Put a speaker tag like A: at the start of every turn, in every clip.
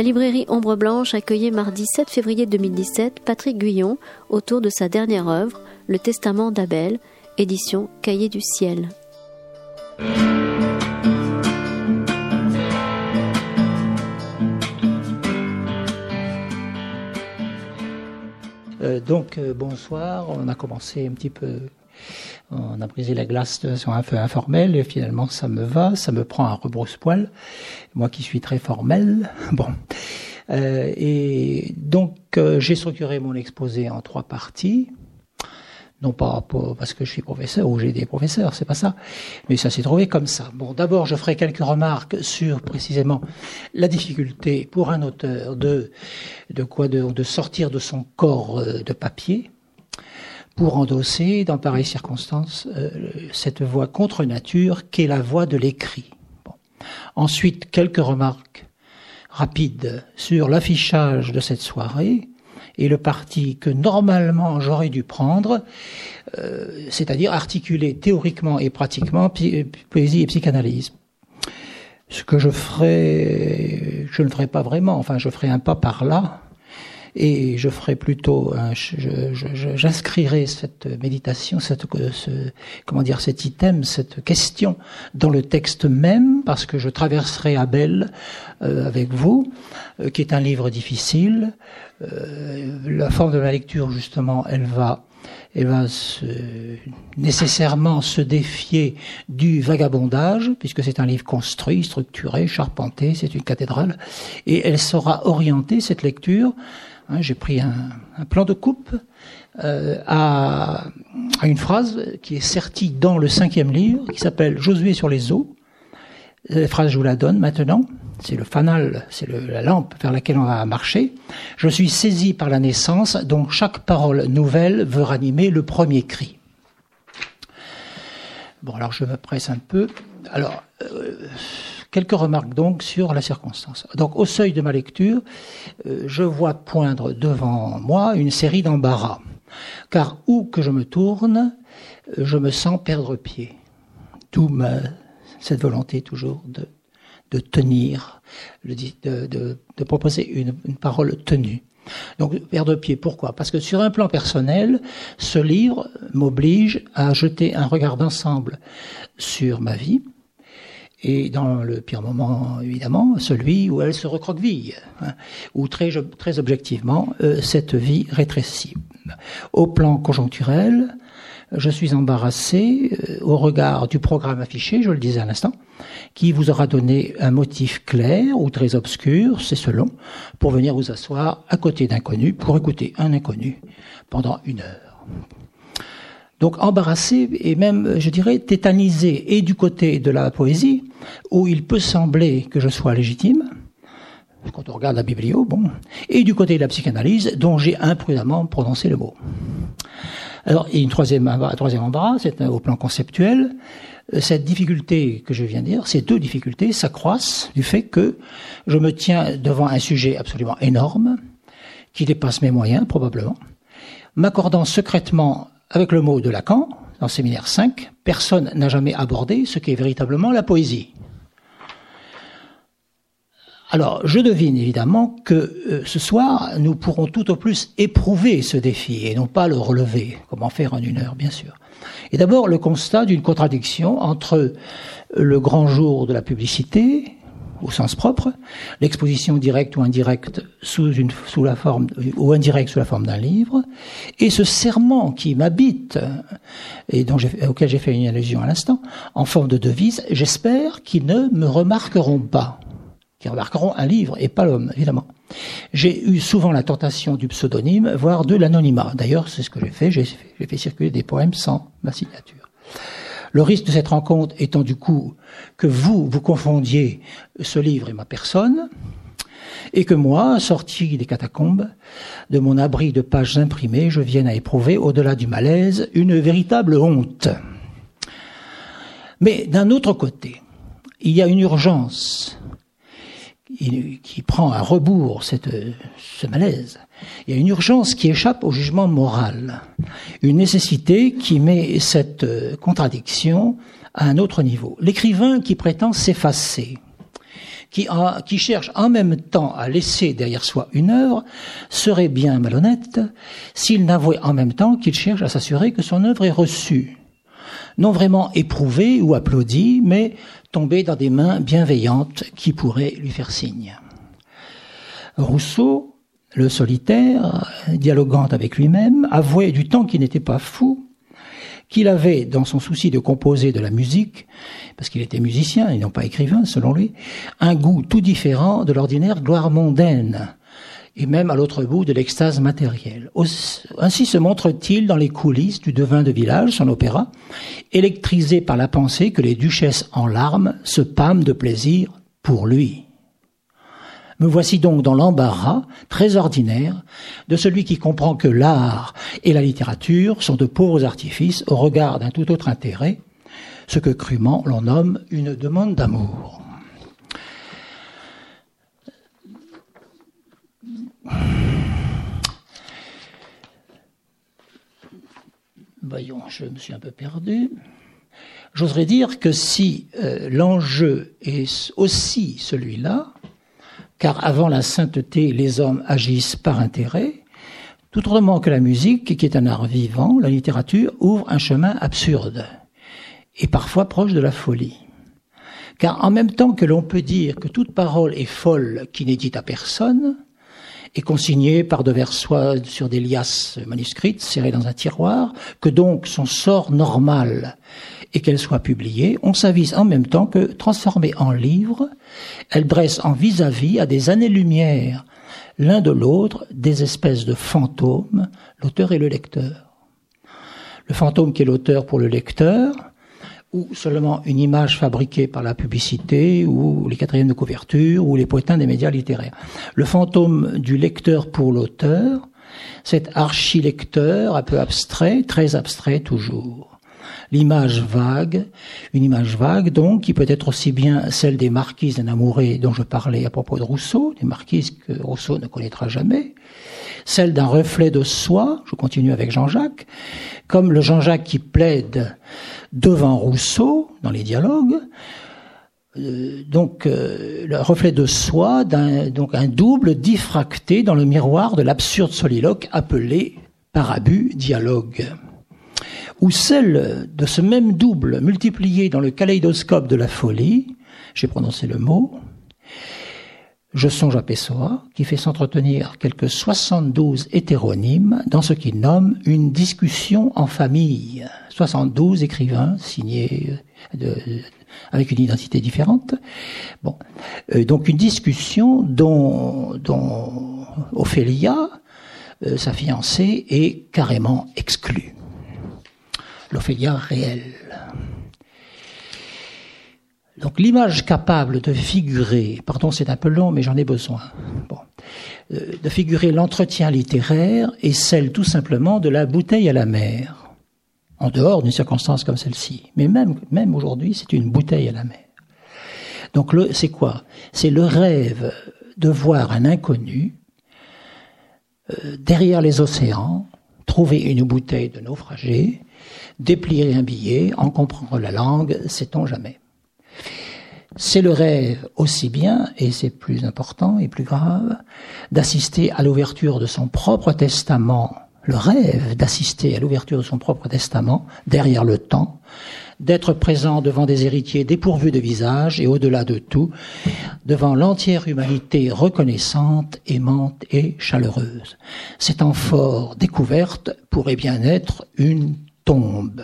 A: La librairie Ombre Blanche accueillait mardi 7 février 2017 Patrick Guyon autour de sa dernière œuvre, Le Testament d'Abel, édition Cahier du Ciel.
B: Euh, donc euh, bonsoir, on a commencé un petit peu, on a brisé la glace de façon un peu informelle et finalement ça me va, ça me prend un rebrousse-poil, moi qui suis très formel. Bon, euh, et donc j'ai structuré mon exposé en trois parties non pas parce que je suis professeur ou j'ai des professeurs, c'est pas ça, mais ça s'est trouvé comme ça. Bon, d'abord, je ferai quelques remarques sur précisément la difficulté pour un auteur de de quoi de, de sortir de son corps euh, de papier pour endosser dans pareilles circonstances euh, cette voix contre nature qu'est la voix de l'écrit. Bon. Ensuite, quelques remarques rapides sur l'affichage de cette soirée et le parti que normalement j'aurais dû prendre, euh, c'est-à-dire articuler théoriquement et pratiquement poésie et psychanalyse. Ce que je ferai, je ne ferai pas vraiment, enfin je ferai un pas par là, et je ferai plutôt, j'inscrirai cette méditation, cette, ce, comment dire, cet item, cette question dans le texte même, parce que je traverserai Abel euh, avec vous, euh, qui est un livre difficile, euh, la forme de la lecture, justement, elle va, elle va se, nécessairement se défier du vagabondage, puisque c'est un livre construit, structuré, charpenté, c'est une cathédrale, et elle sera orientée, cette lecture, hein, j'ai pris un, plan de coupe, euh, à, une phrase qui est sortie dans le cinquième livre, qui s'appelle Josué sur les eaux. La phrase, je vous la donne maintenant c'est le fanal, c'est la lampe vers laquelle on va marcher. Je suis saisi par la naissance, dont chaque parole nouvelle veut ranimer le premier cri. Bon, alors je me presse un peu. Alors, euh, quelques remarques donc sur la circonstance. Donc, au seuil de ma lecture, euh, je vois poindre devant moi une série d'embarras. Car où que je me tourne, je me sens perdre pied. D'où cette volonté toujours de de tenir, de, proposer une, parole tenue. Donc, père de pied, pourquoi? Parce que sur un plan personnel, ce livre m'oblige à jeter un regard d'ensemble sur ma vie, et dans le pire moment, évidemment, celui où elle se recroqueville, hein, où très, très objectivement, euh, cette vie rétrécit. Au plan conjoncturel, je suis embarrassé euh, au regard du programme affiché, je le disais à l'instant, qui vous aura donné un motif clair ou très obscur, c'est selon, pour venir vous asseoir à côté d'inconnus, pour écouter un inconnu pendant une heure. Donc embarrassé et même, je dirais, tétanisé, et du côté de la poésie, où il peut sembler que je sois légitime, quand on regarde la biblio, bon, et du côté de la psychanalyse, dont j'ai imprudemment prononcé le mot. Alors, a une troisième, un troisième embarras, c'est au plan conceptuel. Euh, cette difficulté que je viens de dire, ces deux difficultés s'accroissent du fait que je me tiens devant un sujet absolument énorme, qui dépasse mes moyens, probablement, m'accordant secrètement avec le mot de Lacan, dans Séminaire 5, personne n'a jamais abordé ce qu'est véritablement la poésie. Alors, je devine évidemment que euh, ce soir, nous pourrons tout au plus éprouver ce défi et non pas le relever. Comment faire en une heure, bien sûr. Et d'abord, le constat d'une contradiction entre le grand jour de la publicité, au sens propre, l'exposition directe ou indirecte sous, la forme, ou indirecte sous la forme d'un livre, et ce serment qui m'habite, et auquel j'ai fait une allusion à l'instant, en forme de devise, j'espère qu'ils ne me remarqueront pas qui remarqueront un livre et pas l'homme, évidemment. J'ai eu souvent la tentation du pseudonyme, voire de l'anonymat. D'ailleurs, c'est ce que j'ai fait. J'ai fait circuler des poèmes sans ma signature. Le risque de cette rencontre étant du coup que vous, vous confondiez ce livre et ma personne, et que moi, sorti des catacombes, de mon abri de pages imprimées, je vienne à éprouver, au-delà du malaise, une véritable honte. Mais d'un autre côté, il y a une urgence qui prend à rebours cette, ce malaise. Il y a une urgence qui échappe au jugement moral, une nécessité qui met cette contradiction à un autre niveau. L'écrivain qui prétend s'effacer, qui, qui, cherche en même temps à laisser derrière soi une œuvre, serait bien malhonnête s'il n'avouait en même temps qu'il cherche à s'assurer que son œuvre est reçue. Non vraiment éprouvée ou applaudie, mais tombée dans des mains bienveillantes qui pourraient lui faire signe. Rousseau, le solitaire, dialoguant avec lui-même, avouait du temps qu'il n'était pas fou, qu'il avait, dans son souci de composer de la musique, parce qu'il était musicien et non pas écrivain, selon lui, un goût tout différent de l'ordinaire gloire mondaine, et même à l'autre bout de l'extase matérielle. Ainsi se montre-t-il dans les coulisses du devin de village, son opéra, électrisé par la pensée que les duchesses en larmes se pâment de plaisir pour lui. Me voici donc dans l'embarras, très ordinaire, de celui qui comprend que l'art et la littérature sont de pauvres artifices au regard d'un tout autre intérêt, ce que crûment l'on nomme une demande d'amour. Voyons, je me suis un peu perdu. J'oserais dire que si euh, l'enjeu est aussi celui-là, car avant la sainteté, les hommes agissent par intérêt, tout autrement que la musique, qui est un art vivant, la littérature ouvre un chemin absurde et parfois proche de la folie. Car en même temps que l'on peut dire que toute parole est folle qui n'est dite à personne, et consignée par devers soi sur des liasses manuscrites serrées dans un tiroir, que donc son sort normal et qu'elle soit publiée, on s'avise en même temps que, transformée en livre, elle dresse en vis-à-vis, -à, des années-lumière, l'un de l'autre, des espèces de fantômes, l'auteur et le lecteur. Le fantôme qui est l'auteur pour le lecteur, ou seulement une image fabriquée par la publicité, ou les quatrièmes de couverture, ou les poétins des médias littéraires. Le fantôme du lecteur pour l'auteur, cet archilecteur un peu abstrait, très abstrait toujours l'image vague, une image vague donc qui peut être aussi bien celle des marquises d'un amoureux dont je parlais à propos de Rousseau, des marquises que Rousseau ne connaîtra jamais, celle d'un reflet de soi, je continue avec Jean-Jacques, comme le Jean-Jacques qui plaide devant Rousseau dans les dialogues, euh, donc euh, le reflet de soi, donc un double diffracté dans le miroir de l'absurde soliloque appelé par abus dialogue ou celle de ce même double multiplié dans le kaléidoscope de la folie, j'ai prononcé le mot, je songe à Pessoa, qui fait s'entretenir quelques 72 hétéronymes dans ce qu'il nomme une discussion en famille. 72 écrivains signés euh, avec une identité différente. Bon, euh, donc une discussion dont, dont Ophélia, euh, sa fiancée, est carrément exclue l'Ophélia réelle. Donc l'image capable de figurer, pardon c'est un peu long mais j'en ai besoin, euh, de figurer l'entretien littéraire est celle tout simplement de la bouteille à la mer, en dehors d'une circonstance comme celle-ci. Mais même, même aujourd'hui c'est une bouteille à la mer. Donc c'est quoi? C'est le rêve de voir un inconnu euh, derrière les océans, trouver une bouteille de naufragé, déplier un billet, en comprendre la langue, sait-on jamais. C'est le rêve aussi bien, et c'est plus important et plus grave, d'assister à l'ouverture de son propre testament, le rêve d'assister à l'ouverture de son propre testament derrière le temps, d'être présent devant des héritiers dépourvus de visage et au-delà de tout, devant l'entière humanité reconnaissante, aimante et chaleureuse. Cet amphore découverte pourrait bien être une tombe.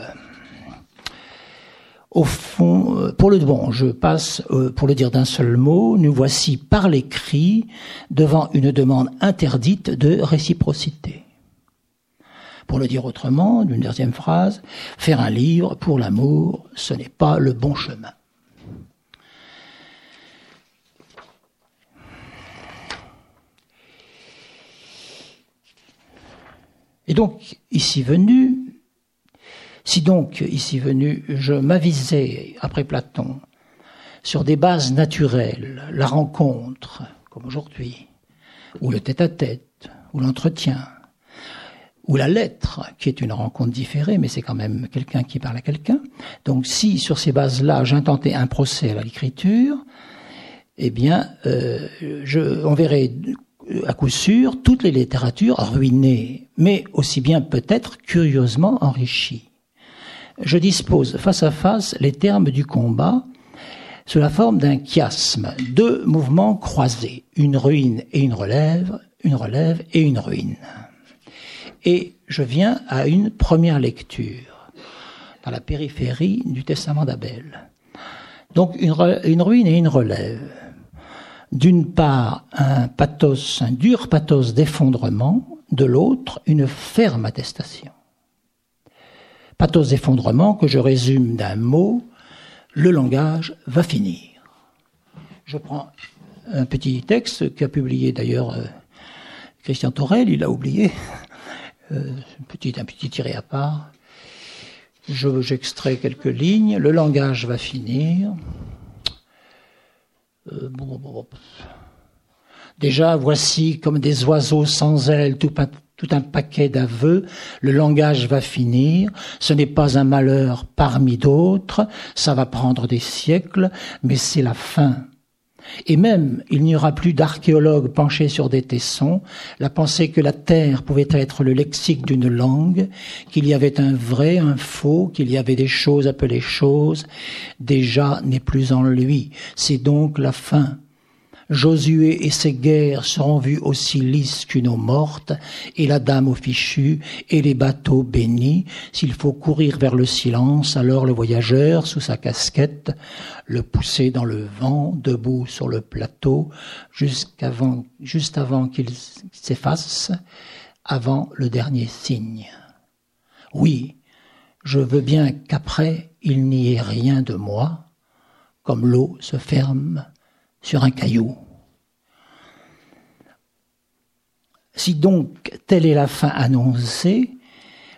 B: Au fond, euh, pour le bon, je passe, euh, pour le dire d'un seul mot, nous voici par l'écrit devant une demande interdite de réciprocité. Pour le dire autrement, d'une deuxième phrase, faire un livre pour l'amour, ce n'est pas le bon chemin. Et donc, ici venu, si donc, ici venu, je m'avisais, après Platon, sur des bases naturelles, la rencontre, comme aujourd'hui, ou le tête-à-tête, ou l'entretien, ou la lettre, qui est une rencontre différée, mais c'est quand même quelqu'un qui parle à quelqu'un. Donc si sur ces bases-là j'intentais un procès à l'écriture, eh bien, euh, on verrait à coup sûr toutes les littératures ruinées, mais aussi bien peut-être curieusement enrichies. Je dispose face à face les termes du combat sous la forme d'un chiasme, deux mouvements croisés, une ruine et une relève, une relève et une ruine. Et je viens à une première lecture dans la périphérie du testament d'Abel. Donc une, ruine et une relève d'une part un pathos, un dur pathos d'effondrement, de l'autre une ferme attestation. Pathos d'effondrement que je résume d'un mot, le langage va finir. Je prends un petit texte qu'a publié d'ailleurs euh, Christian Torel, il l'a oublié, euh, un, petit, tiré à part. J'extrais quelques lignes, le langage va finir. Euh, Déjà, voici comme des oiseaux sans ailes, tout, tout un paquet d'aveux, le langage va finir, ce n'est pas un malheur parmi d'autres, ça va prendre des siècles, mais c'est la fin. Et même, il n'y aura plus d'archéologues penchés sur des tessons, la pensée que la terre pouvait être le lexique d'une langue, qu'il y avait un vrai, un faux, qu'il y avait des choses appelées choses, déjà n'est plus en lui. C'est donc la fin. Josué et ses guerres seront vus aussi lisses qu'une eau morte, et la dame au fichu, et les bateaux bénis. S'il faut courir vers le silence, alors le voyageur, sous sa casquette, le pousser dans le vent, debout sur le plateau, jusqu'avant, juste avant qu'il s'efface, avant le dernier signe. Oui, je veux bien qu'après il n'y ait rien de moi, comme l'eau se ferme sur un caillou. Si donc telle est la fin annoncée,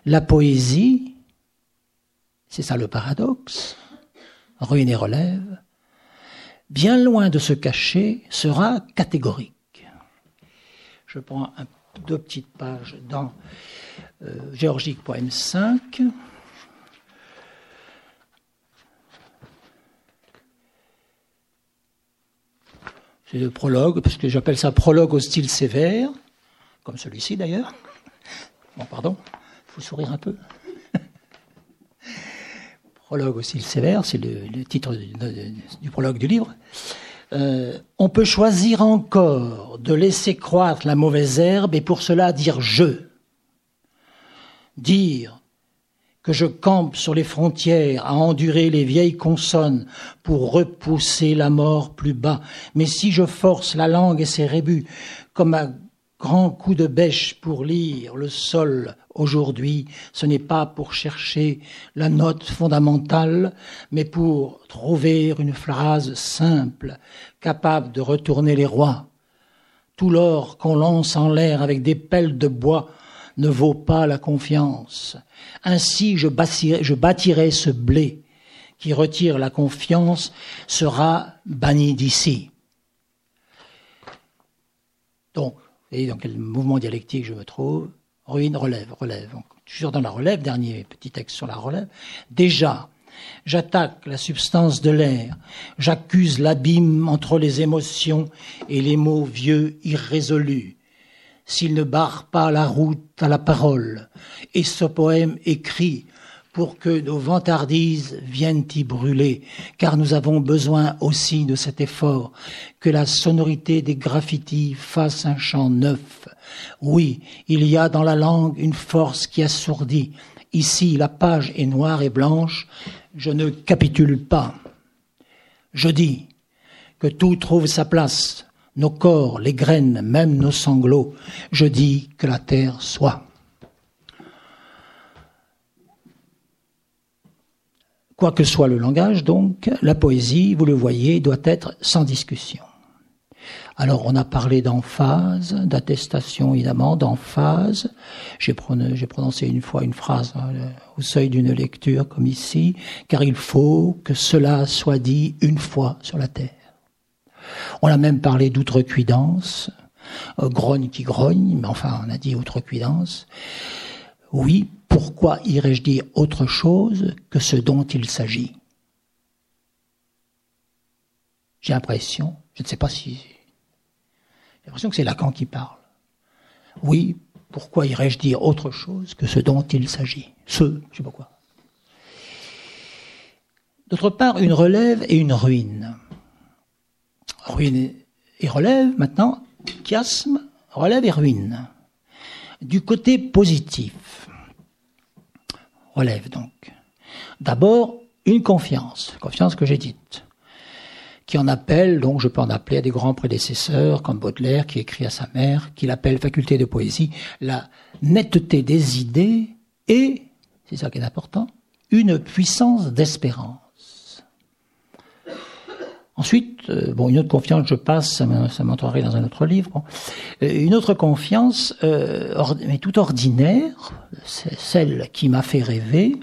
B: la poésie, c'est ça le paradoxe, ruine et relève, bien loin de se cacher, sera catégorique. Je prends deux petites pages dans euh, Géorgique Poème 5. C'est le prologue, parce que j'appelle ça prologue au style sévère, comme celui-ci d'ailleurs. Bon, pardon, il faut sourire un peu. prologue au style sévère, c'est le, titre du, prologue du livre. Euh, on peut choisir encore de laisser croître la mauvaise herbe et pour cela dire je. Dire que je campe sur les frontières à endurer les vieilles consonnes pour repousser la mort plus bas. Mais si je force la langue et ses rébus comme un grand coup de bêche pour lire le sol aujourd'hui, ce n'est pas pour chercher la note fondamentale, mais pour trouver une phrase simple, capable de retourner les rois. Tout l'or qu'on lance en l'air avec des pelles de bois ne vaut pas la confiance. Ainsi je bâtirai, ce blé qui retire la confiance sera banni d'ici. Donc, et dans quel mouvement dialectique je me trouve Ruine, relève, relève. toujours dans la relève, dernier petit texte sur la relève. Déjà, j'attaque la substance de l'air, j'accuse l'abîme entre les émotions et les mots vieux irrésolus s'il ne barre pas la route à la parole. Et ce poème écrit pour que nos vantardises viennent y brûler, car nous avons besoin aussi de cet effort, que la sonorité des graffitis fasse un chant neuf. Oui, il y a dans la langue une force qui assourdit. Ici, la page est noire et blanche, je ne capitule pas. Je dis que tout trouve sa place, nos corps, les graines, même nos sanglots. Je dis que la terre soit. Quoi que soit le langage, donc, la poésie, vous le voyez, doit être sans discussion. Alors, on a parlé d'emphase, d'attestation, évidemment, d'emphase. J'ai prononcé une fois une phrase hein, au seuil d'une lecture, comme ici, car il faut que cela soit dit une fois sur la terre. On a même parlé d'outrecuidance, euh, grogne qui grogne, mais enfin on a dit outrecuidance. Oui, pourquoi irais-je dire autre chose que ce dont il s'agit? J'ai l'impression, je ne sais pas si... J'ai l'impression que c'est Lacan qui parle. Oui, pourquoi irais-je dire autre chose que ce dont il s'agit? Ce, je sais pas quoi. D'autre part, une relève et une ruine. Ruine et relève, maintenant, chiasme, relève et ruine. Du côté positif, relève donc. D'abord, une confiance, confiance que j'ai dite, qui en appelle, donc je peux en appeler à des grands prédécesseurs comme Baudelaire qui écrit à sa mère, qui l'appelle faculté de poésie, la netteté des idées et, c'est ça qui est important, une puissance d'espérance. Ensuite, euh, bon, une autre confiance, je passe, ça m'entrerait dans un autre livre. Euh, une autre confiance, euh, mais tout ordinaire, c'est celle qui m'a fait rêver,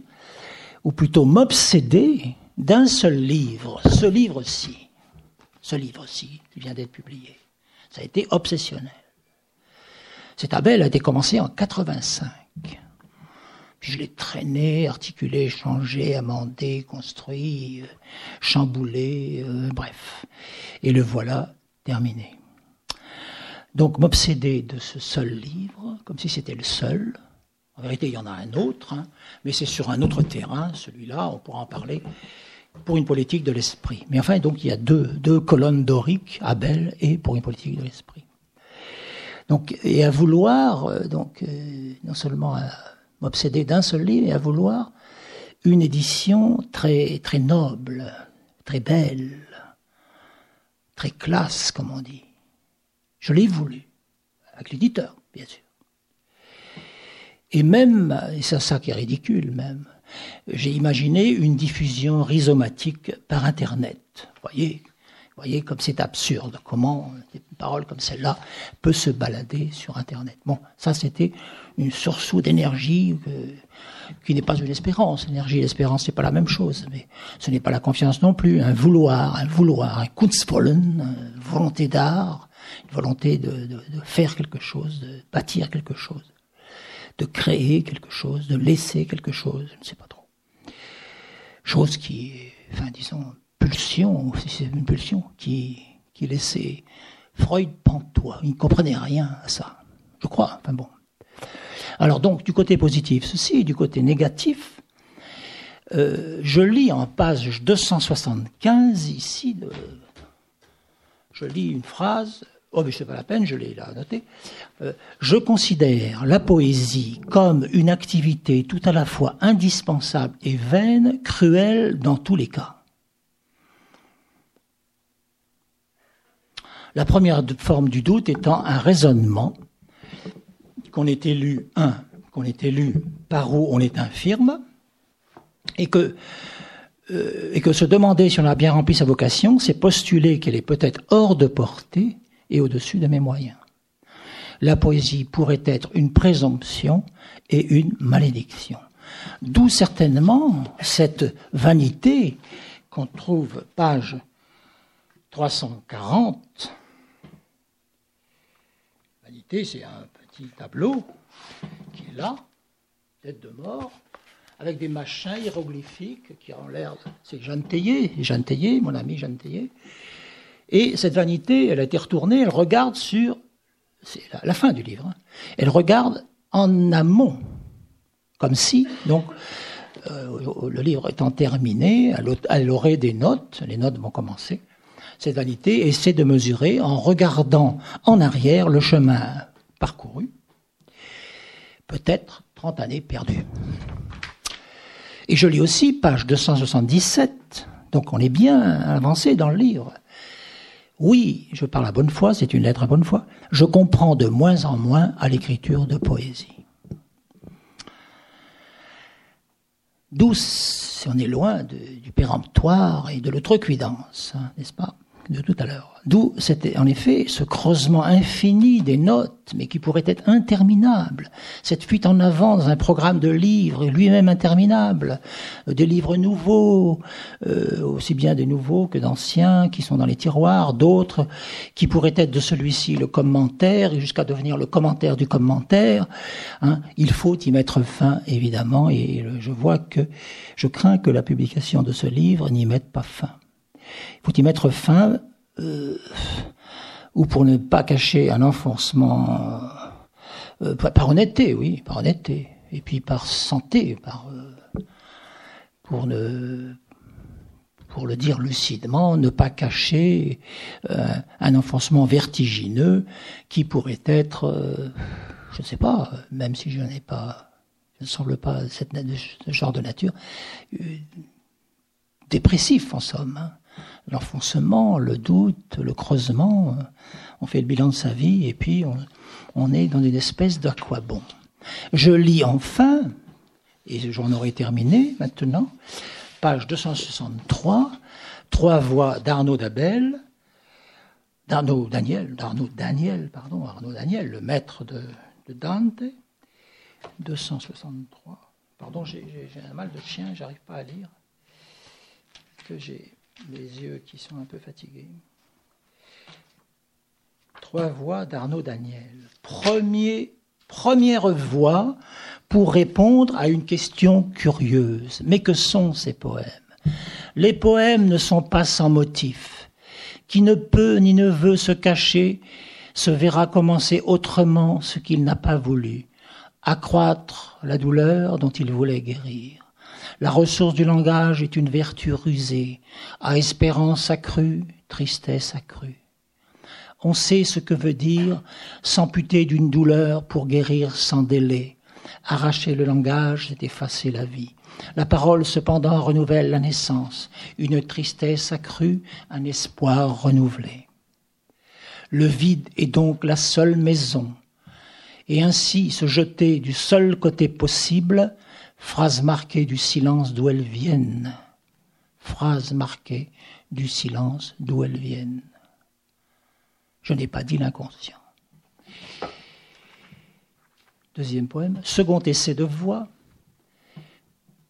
B: ou plutôt m'obséder d'un seul livre, ce livre-ci, ce livre-ci qui vient d'être publié. Ça a été obsessionnel. Cet Abel a été commencé en 85 je l'ai traîné, articulé, changé, amendé, construit, euh, chamboulé, euh, bref. Et le voilà terminé. Donc m'obséder de ce seul livre, comme si c'était le seul. En vérité, il y en a un autre, hein, mais c'est sur un autre terrain, celui-là, on pourra en parler, pour une politique de l'esprit. Mais enfin, donc il y a deux, colonnes doriques, Abel et pour une politique de l'esprit. Donc, et à vouloir, euh, donc, non seulement à, m'obséder d'un seul livre et à vouloir une édition très, très noble, très belle, très classe, comme on dit. Je l'ai voulu, avec l'éditeur, bien sûr. Et même, et c'est ça qui est ridicule même, j'ai imaginé une diffusion rhizomatique par Internet. Voyez, voyez comme c'est absurde, comment une parole comme celle-là peut se balader sur Internet. Bon, ça c'était une sursaut d'énergie euh, qui n'est pas une espérance. L'énergie et l'espérance, c'est pas la même chose, mais ce n'est pas la confiance non plus. Un vouloir, un vouloir, un Kunstvollen, une volonté d'art, une volonté de, de, de, faire quelque chose, de bâtir quelque chose, de créer quelque chose, de laisser quelque chose, je ne sais pas trop. Chose qui, enfin, disons, pulsion, si c'est une pulsion, qui, qui laissait Freud pantois. Il ne comprenait rien à ça. Je crois, enfin bon. Alors donc, du côté positif, ceci, du côté négatif, euh, je lis en page 275 ici, je lis une phrase, oh mais c'est pas la peine, je l'ai là noté, euh, je considère la poésie comme une activité tout à la fois indispensable et vaine, cruelle dans tous les cas. La première forme du doute étant un raisonnement qu'on est élu, un, qu'on est élu par où on est infirme, et que, euh, et que se demander si on a bien rempli sa vocation, c'est postuler qu'elle est peut-être hors de portée et au-dessus de mes moyens. La poésie pourrait être une présomption et une malédiction. D'où certainement cette vanité qu'on trouve page 340. Vanité, c'est un tableau qui est là, tête de mort, avec des machins hiéroglyphiques qui ont l'air. C'est Jeanne Théier, Jeanne Théier, mon ami Jeanne Théier. Et cette vanité, elle a été retournée, elle regarde sur. C'est la, fin du livre. Hein. Elle regarde en amont, comme si, donc, euh, le livre étant terminé, elle aurait des notes, les notes vont commencer. Cette vanité essaie de mesurer en regardant en arrière le chemin parcouru, peut-être 30 années perdues. Et je lis aussi page 277, donc on est bien avancé dans le livre. Oui, je parle à bonne foi, c'est une lettre à bonne foi. Je comprends de moins en moins à l'écriture de poésie. D'où, on est loin du péremptoire et de l'outrecuidance, hein, n'est-ce pas? De tout à l'heure. D'où c'était en effet ce creusement infini des notes, mais qui pourrait être interminable. Cette fuite en avant dans un programme de livres, lui-même interminable, euh, des livres nouveaux, euh, aussi bien des nouveaux que d'anciens, qui sont dans les tiroirs, d'autres qui pourraient être de celui-ci le commentaire, et jusqu'à devenir le commentaire du commentaire. Hein. Il faut y mettre fin, évidemment, et je vois que je crains que la publication de ce livre n'y mette pas fin. Il faut y mettre fin euh, ou pour ne pas cacher un enfoncement, euh, par honnêteté, oui, par honnêteté, et puis par santé, par, euh, pour ne pour le dire lucidement, ne pas cacher un enfoncement vertigineux qui pourrait être, je ne sais pas, même si je n'ai pas, je ne semble pas cette, ce genre de nature, dépressif en somme. Hein l'enfoncement, le doute, le creusement. Euh, on fait le bilan de sa vie et puis on, est dans une espèce d'aquabon. Je lis enfin, et j'en aurai terminé maintenant, page 263, trois voix d'Arnaud Dabel, d'Arnaud Daniel, d'Arnaud Daniel, pardon, Arnaud Daniel, le maître de, Dante, 263. Pardon, j'ai un mal de chien, j'arrive pas à lire. Les yeux qui sont un peu fatigués. Trois voix d'Arnaud Daniel. Première voix pour répondre à une question curieuse. Mais que sont ces poèmes? Les poèmes ne sont pas sans motif. Qui ne peut ni ne veut se cacher se verra commencer autrement ce qu'il n'a pas voulu, accroître la douleur dont il voulait guérir. La ressource du langage est une vertu rusée, à espérance accrue, tristesse accrue. On sait ce que veut dire s'amputer d'une douleur pour guérir sans délai. Arracher le langage, c'est effacer la vie. La parole, cependant, renouvelle la naissance, une tristesse accrue, un espoir renouvelé. Le vide est donc la seule maison, et ainsi se jeter du seul côté possible Phrase marquée du silence d'où elles viennent. Phrase marquée du silence d'où elles viennent. Je n'ai pas dit l'inconscient. Deuxième poème. Second essai de voix.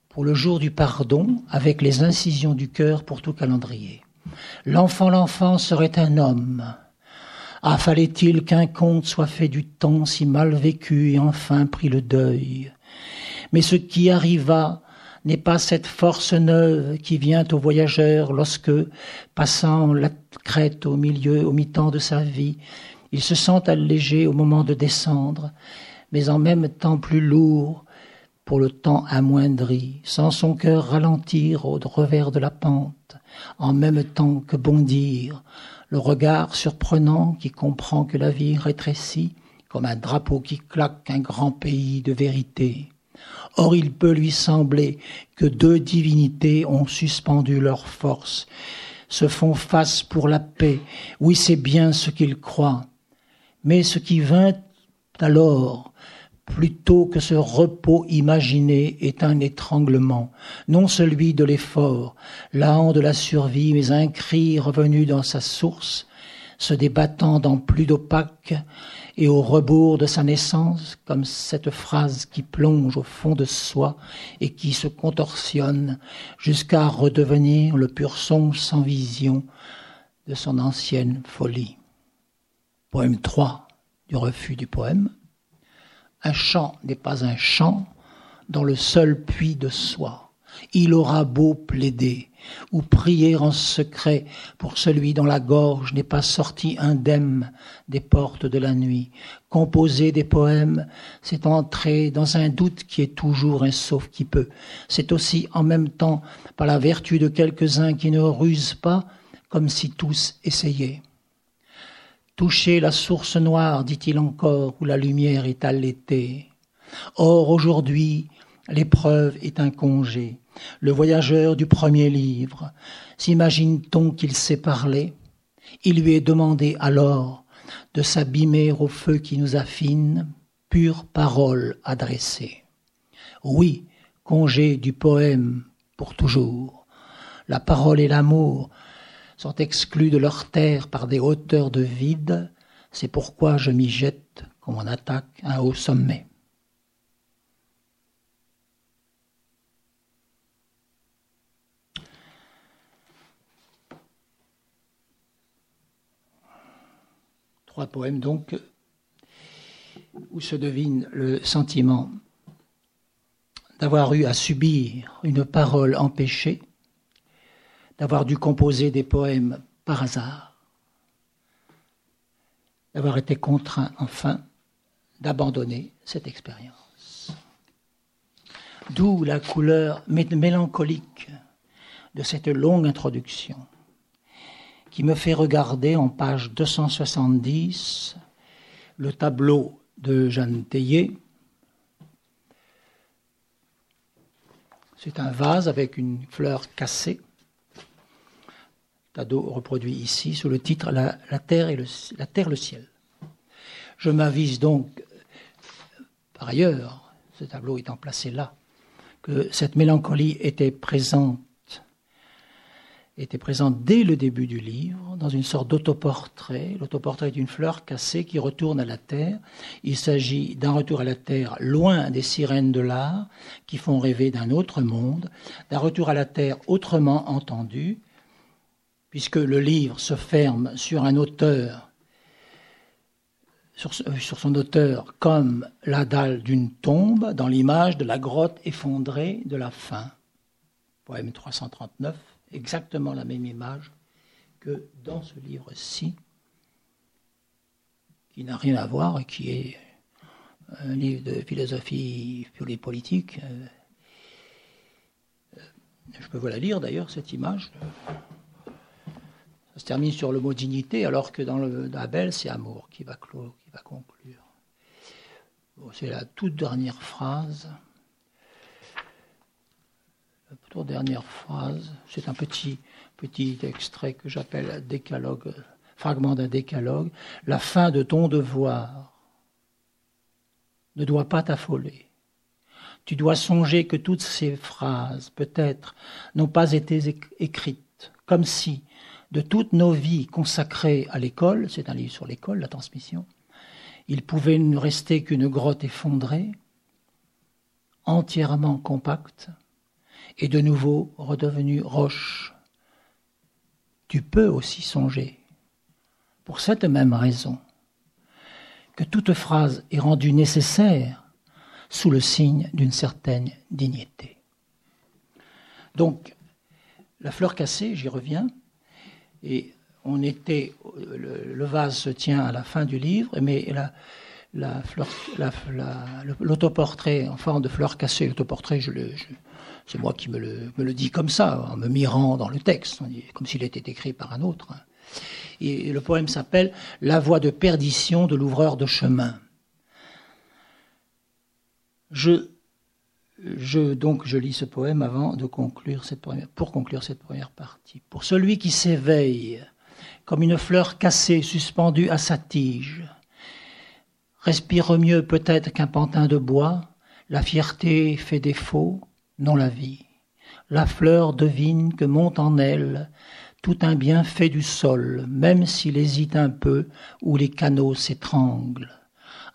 B: Pour le jour du pardon, avec les incisions du cœur pour tout calendrier. L'enfant, l'enfant serait un homme. Ah, fallait-il qu'un conte soit fait du temps si mal vécu et enfin pris le deuil? Mais ce qui arriva n'est pas cette force neuve qui vient au voyageur lorsque, passant la crête au milieu, au mi-temps de sa vie, il se sent allégé au moment de descendre, mais en même temps plus lourd pour le temps amoindri, sans son cœur ralentir au revers de la pente, en même temps que bondir, le regard surprenant qui comprend que la vie rétrécit, comme un drapeau qui claque un grand pays de vérité. Or il peut lui sembler que deux divinités ont suspendu leur force, se font face pour la paix. Oui, c'est bien ce qu'il croit. Mais ce qui vint alors, plutôt que ce repos imaginé, est un étranglement, non celui de l'effort, l'an de la survie, mais un cri revenu dans sa source, se débattant dans plus d'opaque, et au rebours de sa naissance, comme cette phrase qui plonge au fond de soi et qui se contorsionne jusqu'à redevenir le pur son sans vision de son ancienne folie. Poème 3 du refus du poème. Un chant n'est pas un chant dans le seul puits de soi. Il aura beau plaider, ou prier en secret pour celui dont la gorge n'est pas sortie indemne des portes de la nuit. Composer des poèmes, c'est entrer dans un doute qui est toujours un sauf qui peut. C'est aussi en même temps par la vertu de quelques-uns qui ne rusent pas, comme si tous essayaient. Toucher la source noire, dit-il encore, où la lumière est allaitée. Or aujourd'hui, l'épreuve est un congé le voyageur du premier livre, s'imagine-t-on qu'il sait parler Il lui est demandé alors de s'abîmer au feu qui nous affine, pure parole adressée. Oui, congé du poème pour toujours. La parole et l'amour sont exclus de leur terre par des hauteurs de vide, c'est pourquoi je m'y jette comme on attaque un haut sommet. Trois poèmes donc où se devine le sentiment d'avoir eu à subir une parole empêchée, d'avoir dû composer des poèmes par hasard, d'avoir été contraint enfin d'abandonner cette expérience. D'où la couleur mélancolique de cette longue introduction qui me fait regarder en page 270 le tableau de Jeanne Théier. C'est un vase avec une fleur cassée. Tableau reproduit ici sous le titre la, terre et le, la terre, le ciel. Je m'avise donc, par ailleurs, ce tableau étant placé là, que cette mélancolie était présente était présente dès le début du livre, dans une sorte d'autoportrait, l'autoportrait d'une fleur cassée qui retourne à la terre. Il s'agit d'un retour à la terre loin des sirènes de l'art, qui font rêver d'un autre monde, d'un retour à la terre autrement entendu, puisque le livre se ferme sur un auteur, sur, sur son auteur comme la dalle d'une tombe, dans l'image de la grotte effondrée de la fin. Poème 339 exactement la même image que dans ce livre-ci, qui n'a rien à voir et qui est un livre de philosophie politique. Euh, je peux vous la lire d'ailleurs, cette image. Ça se termine sur le mot dignité, alors que dans le Abel, c'est amour qui va conclure. c'est la toute dernière phrase toute dernière phrase, c'est un petit, extrait que j'appelle décalogue, fragment d'un décalogue. La fin de ton devoir ne doit pas t'affoler. Tu dois songer que toutes ces phrases, peut-être, n'ont pas été écrites, comme si, de toutes nos vies consacrées à l'école, c'est un livre sur l'école, la transmission, il pouvait ne rester qu'une grotte effondrée, entièrement compacte, et de nouveau redevenu roche. Tu peux aussi songer, pour cette même raison, que toute phrase est rendue nécessaire sous le signe d'une certaine dignité. Donc, la fleur cassée, j'y reviens, et on était, le, vase se tient à la fin du livre, mais l'autoportrait en forme de fleur cassée, l'autoportrait, je le, c'est moi qui me le, dis comme ça, en me mirant dans le texte, comme s'il était écrit par un autre. Et le poème s'appelle La voie de perdition de l'ouvreur de chemin. Je, je, donc, je lis ce poème avant de conclure cette première, pour conclure cette première partie. Pour celui qui s'éveille comme une fleur cassée suspendue à sa tige, respire mieux peut-être qu'un pantin de bois, la fierté fait défaut, non la vie. La fleur devine que monte en elle tout un bienfait du sol, même s'il hésite un peu ou les canaux s'étranglent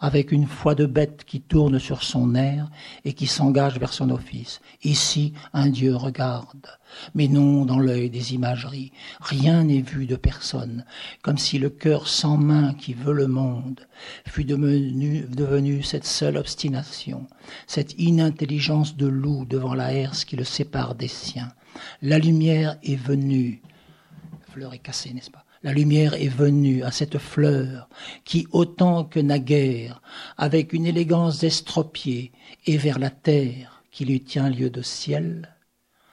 B: avec une foi de bête qui tourne sur son air et qui s'engage vers son office. Ici, un Dieu regarde, mais non dans l'œil des imageries. Rien n'est vu de personne, comme si le cœur sans main qui veut le monde fût devenu, cette seule obstination, cette inintelligence de loup devant la herse qui le sépare des siens. La lumière est venue. La fleur est cassée, n'est-ce pas? La lumière est venue à cette fleur qui, autant que naguère, avec une élégance estropiée et vers la terre qui lui tient lieu de ciel,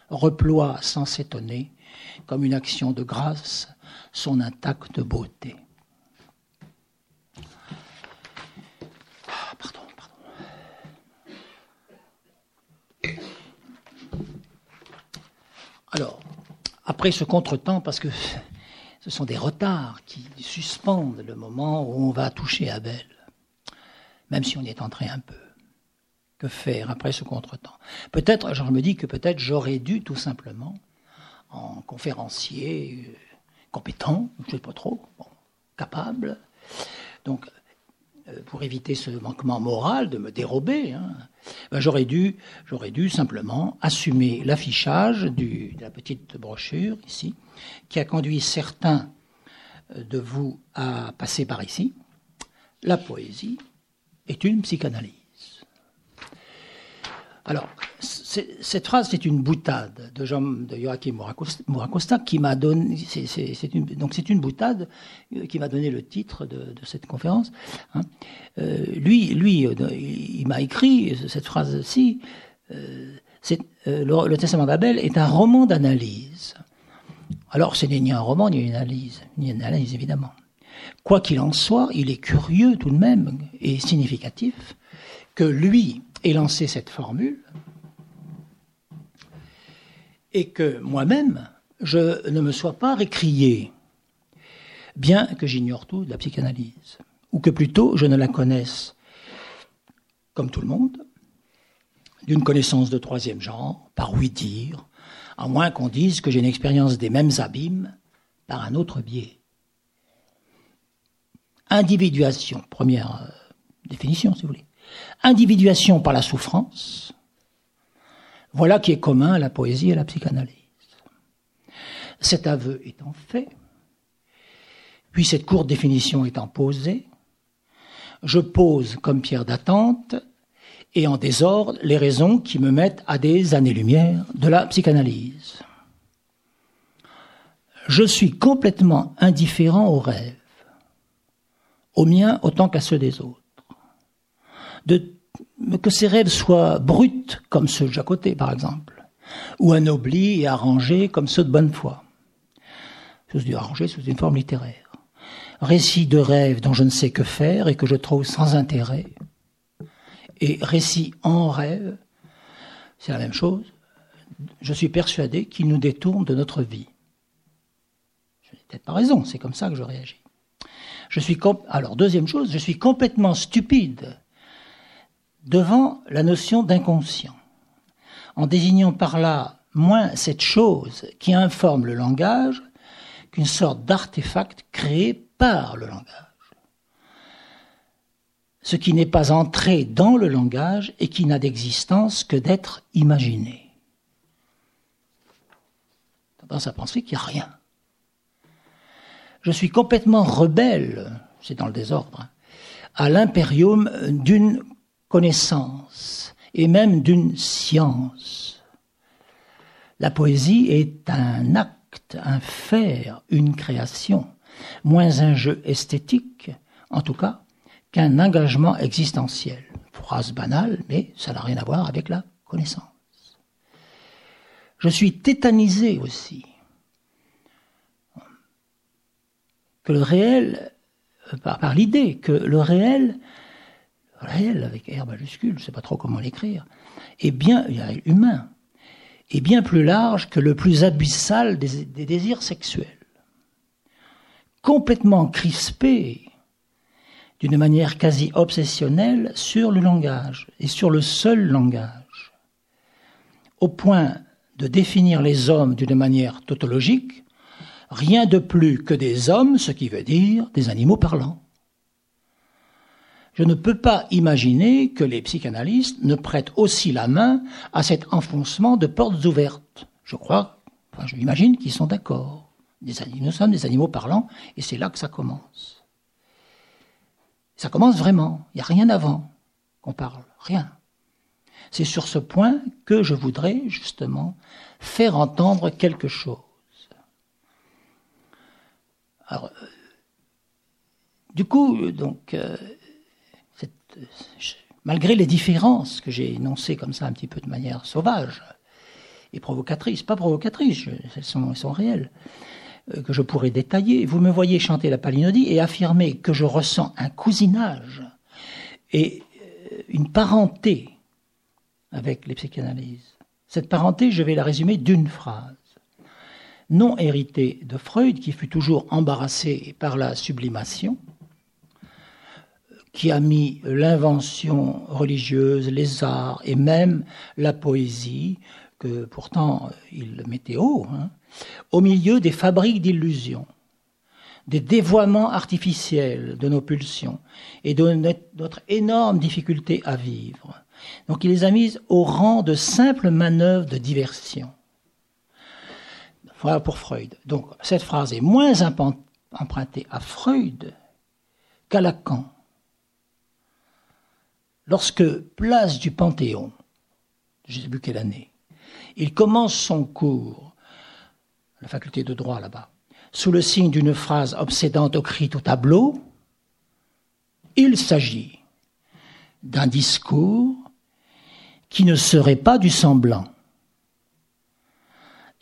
B: reploie sans s'étonner, comme une action de grâce, son intacte beauté. Ah, pardon, pardon. Alors, après ce contretemps, parce que ce sont des retards qui suspendent le moment où on va toucher Abel, même si on y est entré un peu. Que faire après ce contretemps? Peut-être, je me dis que peut-être j'aurais dû tout simplement, en conférencier, compétent, je ne sais pas trop, capable. Donc, euh, pour éviter ce manquement moral de me dérober, hein, ben, j'aurais dû, simplement assumer l'affichage de la petite brochure ici, qui a conduit certains euh, de vous à passer par ici. La poésie est une psychanalyse. Alors, cette phrase, c'est une boutade de, Jean, de Joachim Mouracosta qui m'a donné. Donc, c'est une boutade euh, qui m'a donné le titre de, cette conférence. Hein. Euh, lui, lui, euh, il m'a écrit cette phrase-ci. le, le, Testament d'Abel est un roman d'analyse. Alors, ce n'est ni un roman ni une analyse, ni une analyse évidemment. Quoi qu'il en soit, il est curieux tout de même et significatif que lui ait lancé cette formule et que moi-même, je ne me sois pas récrié, bien que j'ignore tout de la psychanalyse, ou que plutôt je ne la connaisse, comme tout le monde, d'une connaissance de troisième genre, par oui dire, à moins qu'on dise que j'ai une expérience des mêmes abîmes par un autre biais. Individuation, première euh, définition si vous voulez. Individuation par la souffrance, voilà qui est commun à la poésie et à la psychanalyse. Cet aveu étant fait, puis cette courte définition étant posée, je pose comme pierre d'attente et en désordre les raisons qui me mettent à des années-lumière de la psychanalyse. Je suis complètement indifférent aux rêves, aux miens autant qu'à ceux des autres. Que ces rêves soient bruts comme ceux de Jacoté, par exemple, ou anoblis et arrangés comme ceux de Bonnefoy. Je dis arrangés sous une forme littéraire. Récit de rêves dont je ne sais que faire et que je trouve sans intérêt. Et récit en rêve, c'est la même chose. Je suis persuadé qu'il nous détourne de notre vie. Je n'ai peut-être pas raison, c'est comme ça que je réagis. Je suis alors deuxième chose, je suis complètement stupide devant la notion d'inconscient, en désignant par là moins cette chose qui informe le langage qu'une sorte d'artefact créé par le langage. Ce qui n'est pas entré dans le langage et qui n'a d'existence que d'être imaginé. Tendance à penser qu'il n'y a rien. Je suis complètement rebelle, c'est dans le désordre, à l'impérium d'une et même d'une science. La poésie est un acte, un faire, une création, moins un jeu esthétique, en tout cas, qu'un engagement existentiel. Phrase banale, mais ça n'a rien à voir avec la connaissance. Je suis tétanisé aussi que le réel, euh, par l'idée que le réel réel avec R majuscule, je ne sais pas trop comment l'écrire, est bien humain, est bien plus large que le plus abyssal des, des désirs sexuels. Complètement crispé d'une manière quasi obsessionnelle sur le langage et sur le seul langage, au point de définir les hommes d'une manière tautologique, rien de plus que des hommes, ce qui veut dire des animaux parlants. Je ne peux pas imaginer que les psychanalystes ne prêtent aussi la main à cet enfoncement de portes ouvertes. Je crois, enfin, je m'imagine qu'ils sont d'accord. Nous sommes des animaux parlants, et c'est là que ça commence. Ça commence vraiment. Il n'y a rien avant qu'on parle. Rien. C'est sur ce point que je voudrais justement faire entendre quelque chose. Alors, euh, du coup, donc, euh, malgré les différences que j'ai énoncées comme ça un petit peu de manière sauvage et provocatrice, pas provocatrice, elles sont, elles sont réelles, euh, que je pourrais détailler, vous me voyez chanter la palinodie et affirmer que je ressens un cousinage et euh, une parenté avec les psychanalyses. Cette parenté, je vais la résumer d'une phrase. Non héritée de Freud, qui fut toujours embarrassé par la sublimation, qui a mis l'invention religieuse, les arts et même la poésie, que pourtant il mettait haut, hein, au milieu des fabriques d'illusions. des dévoiements artificiels de nos pulsions et de notre énorme difficulté à vivre. Donc il les a mises au rang de simples manœuvres de diversion. Voilà pour Freud. Donc cette phrase est moins empruntée à Freud qu'à Lacan. Lorsque, place du Panthéon, je ne sais plus quelle année, il commence son cours, la faculté de droit là-bas, sous le signe d'une phrase obsédante écrite au tableau, il s'agit d'un discours qui ne serait pas du semblant.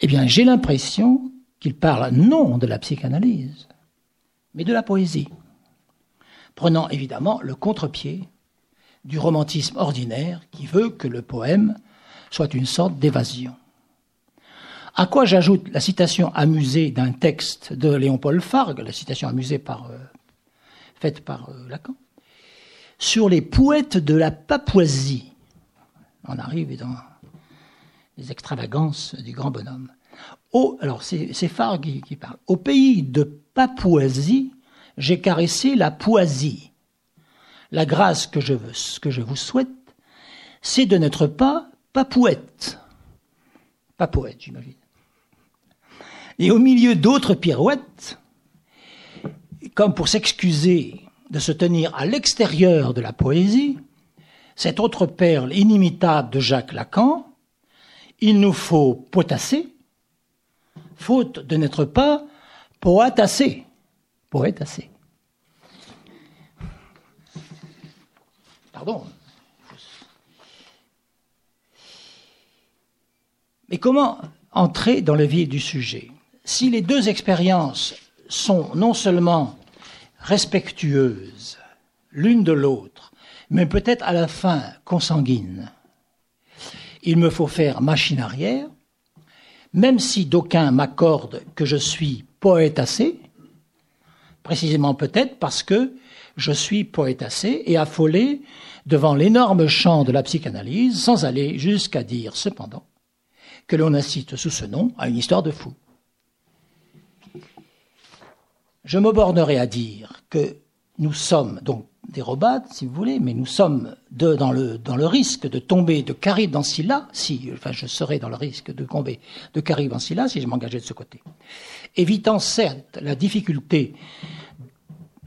B: Eh bien, j'ai l'impression qu'il parle non de la psychanalyse, mais de la poésie, prenant évidemment le contre-pied du romantisme ordinaire qui veut que le poème soit une sorte d'évasion. À quoi j'ajoute la citation amusée d'un texte de Léon-Paul Fargue, la citation amusée par, euh, faite par euh, Lacan, sur les poètes de la Papouasie. On arrive dans les extravagances du grand bonhomme. alors c'est Fargue qui, parle. Au pays de Papouasie, j'ai caressé la poisie. La grâce que je, veux, que je vous souhaite, c'est de n'être pas papouette. Papouette, j'imagine. Et au milieu d'autres pirouettes, comme pour s'excuser de se tenir à l'extérieur de la poésie, cette autre perle inimitable de Jacques Lacan, il nous faut potasser, faute de n'être pas poétasser. Poétasser. Pardon. Mais comment entrer dans le vif du sujet Si les deux expériences sont non seulement respectueuses l'une de l'autre, mais peut-être à la fin consanguines, il me faut faire machine arrière, même si d'aucuns m'accordent que je suis poétassé, précisément peut-être parce que je suis poétassé et affolé devant l'énorme champ de la psychanalyse, sans aller jusqu'à dire cependant que l'on assiste sous ce nom à une histoire de fou. Je me bornerai à dire que nous sommes donc des robates, si vous voulez, mais nous sommes dans, le, dans le risque de tomber de Caribe dans Scylla, si, enfin, je serais dans le risque de tomber de Caribe en Scylla si je m'engageais de ce côté. Évitant certes la difficulté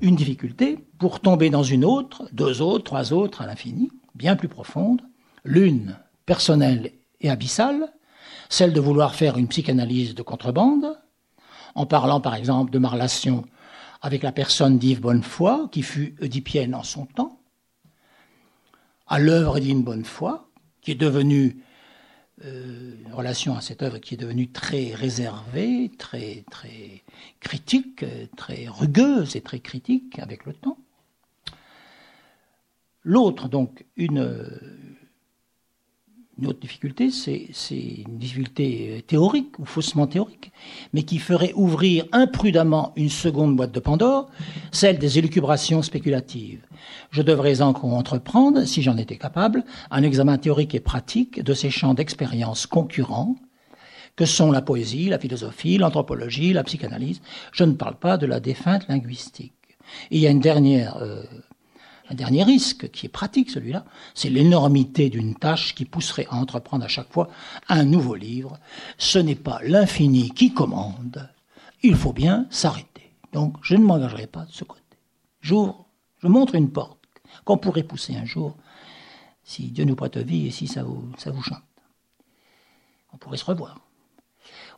B: une difficulté pour tomber dans une autre, deux autres, trois autres à l'infini, bien plus profonde, l'une personnelle et abyssale, celle de vouloir faire une psychanalyse de contrebande, en parlant par exemple de ma relation avec la personne d'Yves Bonnefoy, qui fut oedipienne en son temps, à l'œuvre d'Yves Bonnefoy, qui est devenue euh, relation à cette œuvre qui est devenue très réservée, très, très critique, très rugueuse et très critique avec le temps. L'autre, donc, une, une autre difficulté, c'est une difficulté théorique ou faussement théorique, mais qui ferait ouvrir imprudemment une seconde boîte de Pandore, celle des élucubrations spéculatives. Je devrais encore entreprendre, si j'en étais capable, un examen théorique et pratique de ces champs d'expérience concurrents que sont la poésie, la philosophie, l'anthropologie, la psychanalyse. Je ne parle pas de la défunte linguistique. il y a une dernière euh, un dernier risque, qui est pratique celui-là, c'est l'énormité d'une tâche qui pousserait à entreprendre à chaque fois un nouveau livre. Ce n'est pas l'infini qui commande, il faut bien s'arrêter. Donc je ne m'engagerai pas de ce côté. J'ouvre, je montre une porte qu'on pourrait pousser un jour, si Dieu nous prête vie et si ça vous, ça vous chante. On pourrait se revoir.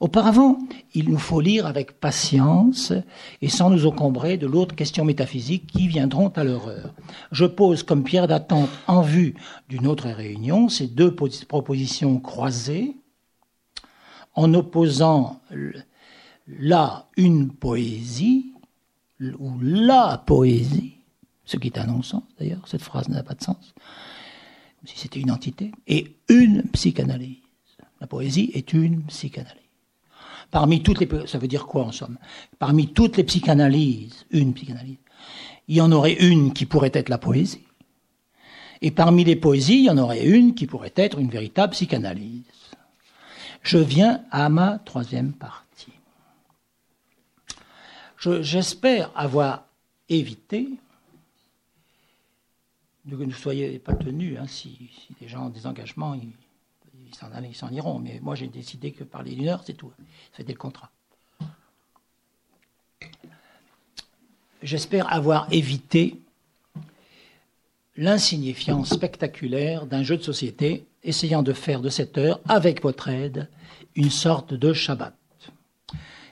B: Auparavant, il nous faut lire avec patience et sans nous encombrer de l'autre questions métaphysiques qui viendront à leur. Je pose comme pierre d'attente en vue d'une autre réunion ces deux propositions croisées en opposant là une poésie ou la poésie, ce qui est un non-sens d'ailleurs, cette phrase n'a pas de sens, si c'était une entité, et une psychanalyse. La poésie est une psychanalyse. Parmi toutes les, ça veut dire quoi en somme? Parmi toutes les psychanalyses, une psychanalyse, il y en aurait une qui pourrait être la poésie. Et parmi les poésies, il y en aurait une qui pourrait être une véritable psychanalyse. Je viens à ma troisième partie. J'espère avoir évité que ne soyez pas tenus, hein, si, des gens ont des engagements, ils s'en iront. Mais moi, j'ai décidé que parler d'une heure, c'est tout. C'était le contrat. J'espère avoir évité l'insignifiance spectaculaire d'un jeu de société, essayant de faire de cette heure, avec votre aide, une sorte de Shabbat.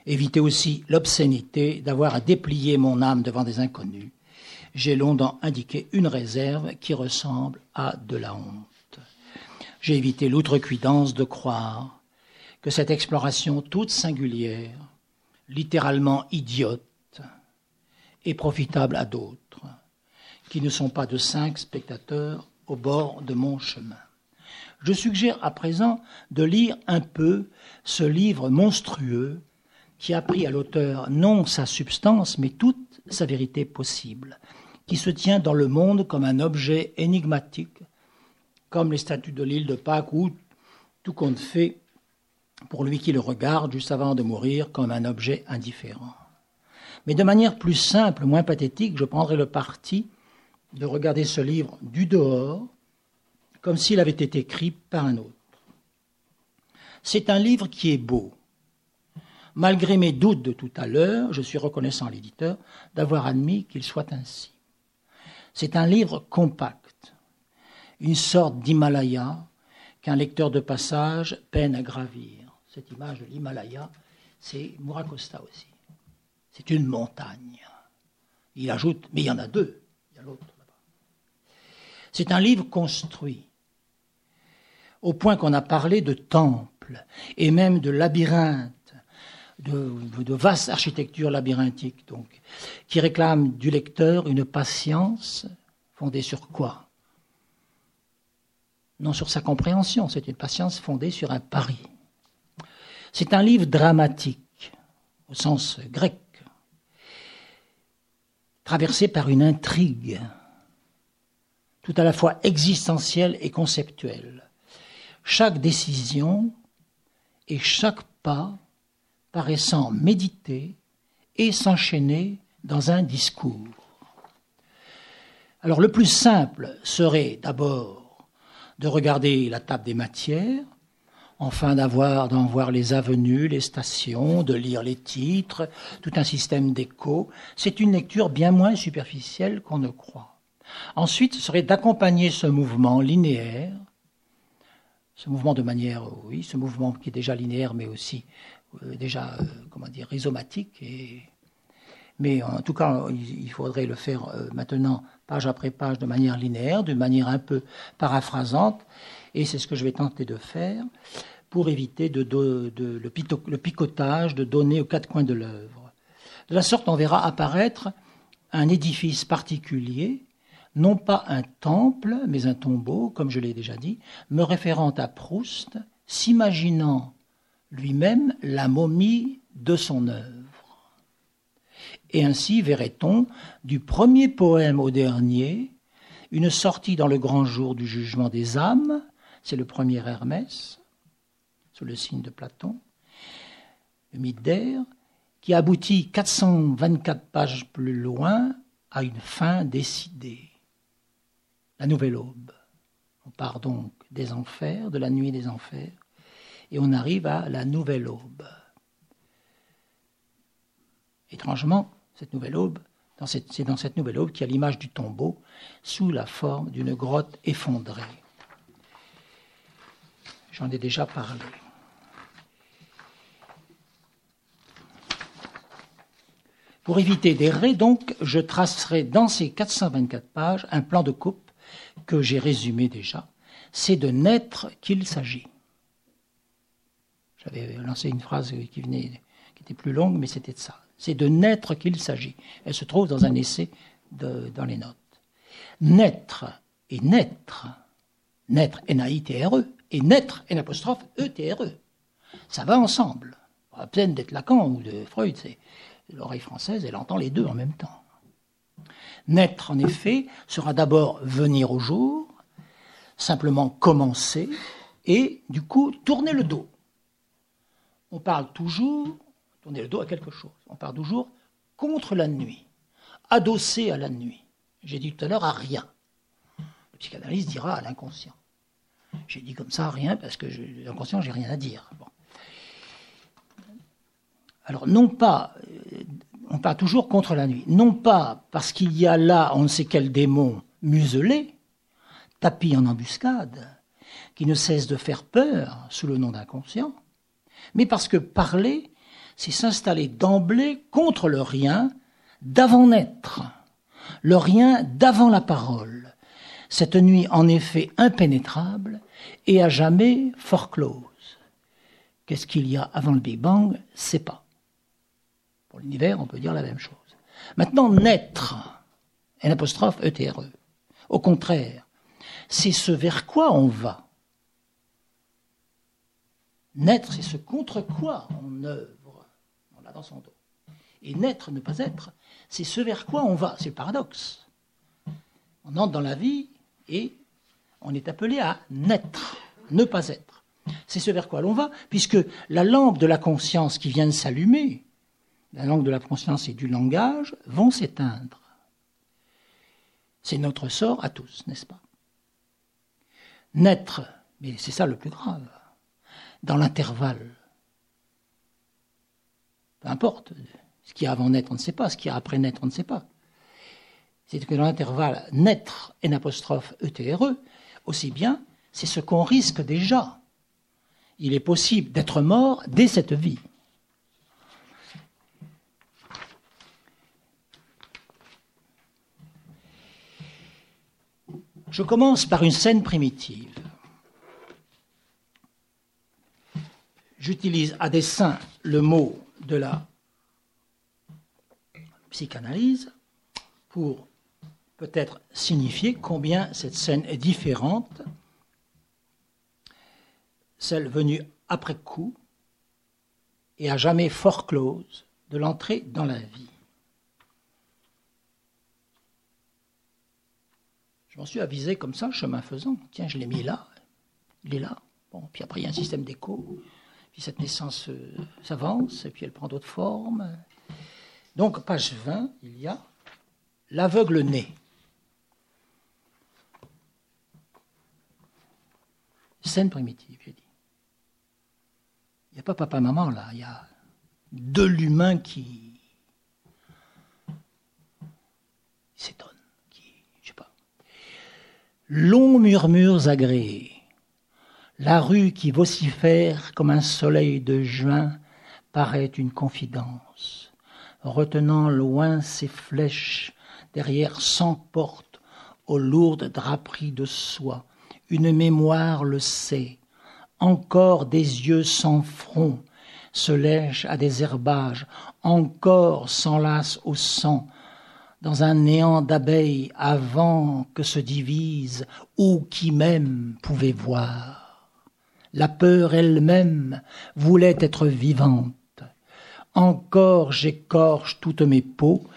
B: Éviter aussi l'obscénité d'avoir à déplier mon âme devant des inconnus. J'ai longtemps indiqué une réserve qui ressemble à de la honte. J'ai évité l'outrecuidance de croire que cette exploration toute singulière, littéralement idiote, est profitable à d'autres, qui ne sont pas de cinq spectateurs au bord de mon chemin. Je suggère à présent de lire un peu ce livre monstrueux qui a pris à l'auteur non sa substance, mais toute sa vérité possible, qui se tient dans le monde comme un objet énigmatique comme les statues de l'île de Pâques, où tout compte fait pour lui qui le regarde juste avant de mourir comme un objet indifférent. Mais de manière plus simple, moins pathétique, je prendrai le parti de regarder ce livre du dehors, comme s'il avait été écrit par un autre. C'est un livre qui est beau. Malgré mes doutes de tout à l'heure, je suis reconnaissant à l'éditeur d'avoir admis qu'il soit ainsi. C'est un livre compact une sorte d'Himalaya qu'un lecteur de passage peine à gravir. Cette image de l'Himalaya, c'est Muracosta aussi. C'est une montagne. Il ajoute, mais il y en a deux. Il y a l'autre là-bas. C'est un livre construit au point qu'on a parlé de temple et même de labyrinthe, de, de vaste architecture labyrinthique, donc, qui réclame du lecteur une patience fondée sur quoi? Non sur sa compréhension, c'est une patience fondée sur un pari. C'est un livre dramatique, au sens grec, traversé par une intrigue, tout à la fois existentielle et conceptuelle. Chaque décision et chaque pas paraissant méditer et s'enchaîner dans un discours. Alors le plus simple serait d'abord de regarder la table des matières, enfin d'avoir, d'en voir les avenues, les stations, de lire les titres, tout un système d'écho. C'est une lecture bien moins superficielle qu'on ne croit. Ensuite, ce serait d'accompagner ce mouvement linéaire, ce mouvement de manière, oui, ce mouvement qui est déjà linéaire, mais aussi euh, déjà, euh, comment dire, rhizomatique. Mais en tout cas, il faudrait le faire euh, maintenant page après page de manière linéaire, d'une manière un peu paraphrasante, et c'est ce que je vais tenter de faire pour éviter de, le, picotage de données aux quatre coins de l'œuvre. De la sorte, on verra apparaître un édifice particulier, non pas un temple, mais un tombeau, comme je l'ai déjà dit, me référant à Proust, s'imaginant lui-même la momie de son œuvre. Et ainsi verrait-on, du premier poème au dernier, une sortie dans le grand jour du jugement des âmes, c'est le premier Hermès, sous le signe de Platon, le mythe d'air, qui aboutit 424 pages plus loin à une fin décidée, la nouvelle aube. On part donc des enfers, de la nuit des enfers, et on arrive à la nouvelle aube. Étrangement, cette nouvelle aube, c'est dans cette nouvelle aube qu'il y a l'image du tombeau sous la forme d'une grotte effondrée. J'en ai déjà parlé. Pour éviter d'errer, donc, je tracerai dans ces 424 pages un plan de coupe que j'ai résumé déjà. C'est de naître qu'il s'agit. J'avais lancé une phrase qui venait, qui était plus longue, mais c'était de ça. C'est de naître qu'il s'agit. Elle se trouve dans un essai dans les notes. Naître et naître, naître N-A-I-T-R-E, et naître N apostrophe E-T-R-E. Ça va ensemble. À peine d'être Lacan ou de Freud, c'est l'oreille française, elle entend les deux en même temps. Naître, en effet, sera d'abord venir au jour, simplement commencer, et du coup tourner le dos. On parle toujours tourner le dos à quelque chose. On part toujours contre la nuit, adossé à la nuit. J'ai dit tout à l'heure à rien. Le psychanalyste dira à l'inconscient. J'ai dit comme ça à rien parce que l'inconscient, j'ai rien à dire. Alors, non pas, euh, on parle toujours contre la nuit, non pas parce qu'il y a là on ne sait quel démon muselé, tapis en embuscade, qui ne cesse de faire peur sous le nom d'inconscient, mais parce que parler, c'est s'installer d'emblée contre le rien d'avant naître, le rien d'avant la parole, cette nuit en effet impénétrable et à jamais fort close. Qu'est-ce qu'il y a avant le Big Bang? C'est pas. Pour l'univers, on peut dire la même chose. Maintenant, naître, un apostrophe ETRE. E. Au contraire, c'est ce vers quoi on va. Naître, c'est ce contre quoi on œuvre. Son dos. Et naître, ne pas être, c'est ce vers quoi on va. C'est le paradoxe. On entre dans la vie et on est appelé à naître, ne pas être. C'est ce vers quoi l'on va, puisque la lampe de la conscience qui vient de s'allumer, la langue de la conscience et du langage, vont s'éteindre. C'est notre sort à tous, n'est-ce pas? Naître, mais c'est ça le plus grave, dans l'intervalle. Peu importe, ce qui a avant naître, on ne sait pas, ce qui a après naître, on ne sait pas. C'est que dans l'intervalle naître, N apostrophe ETRE, aussi bien, c'est ce qu'on risque déjà. Il est possible d'être mort dès cette vie. Je commence par une scène primitive. J'utilise à dessein le mot de la psychanalyse pour peut-être signifier combien cette scène est différente, celle venue après coup et à jamais fort close de l'entrée dans la vie. Je m'en suis avisé comme ça, chemin faisant. Tiens, je l'ai mis là, il est là. Bon, puis après, il y a un système d'écho. Puis cette naissance euh, s'avance, et puis elle prend d'autres formes. Donc, page 20, il y a l'aveugle né. Scène primitive, j'ai dit. Il n'y a pas papa-maman là, il y a de l'humain qui s'étonne. Longs murmures agréés. La rue qui vocifère comme un soleil de juin paraît une confidence, retenant loin ses flèches derrière cent portes aux lourdes draperies de soie. Une mémoire le sait, encore des yeux sans front se lèchent à des herbages, encore s'enlacent au sang, dans un néant d'abeilles avant que se divise ou qui même pouvait voir. La peur elle-même voulait être vivante. Encore j'écorche toutes mes peaux,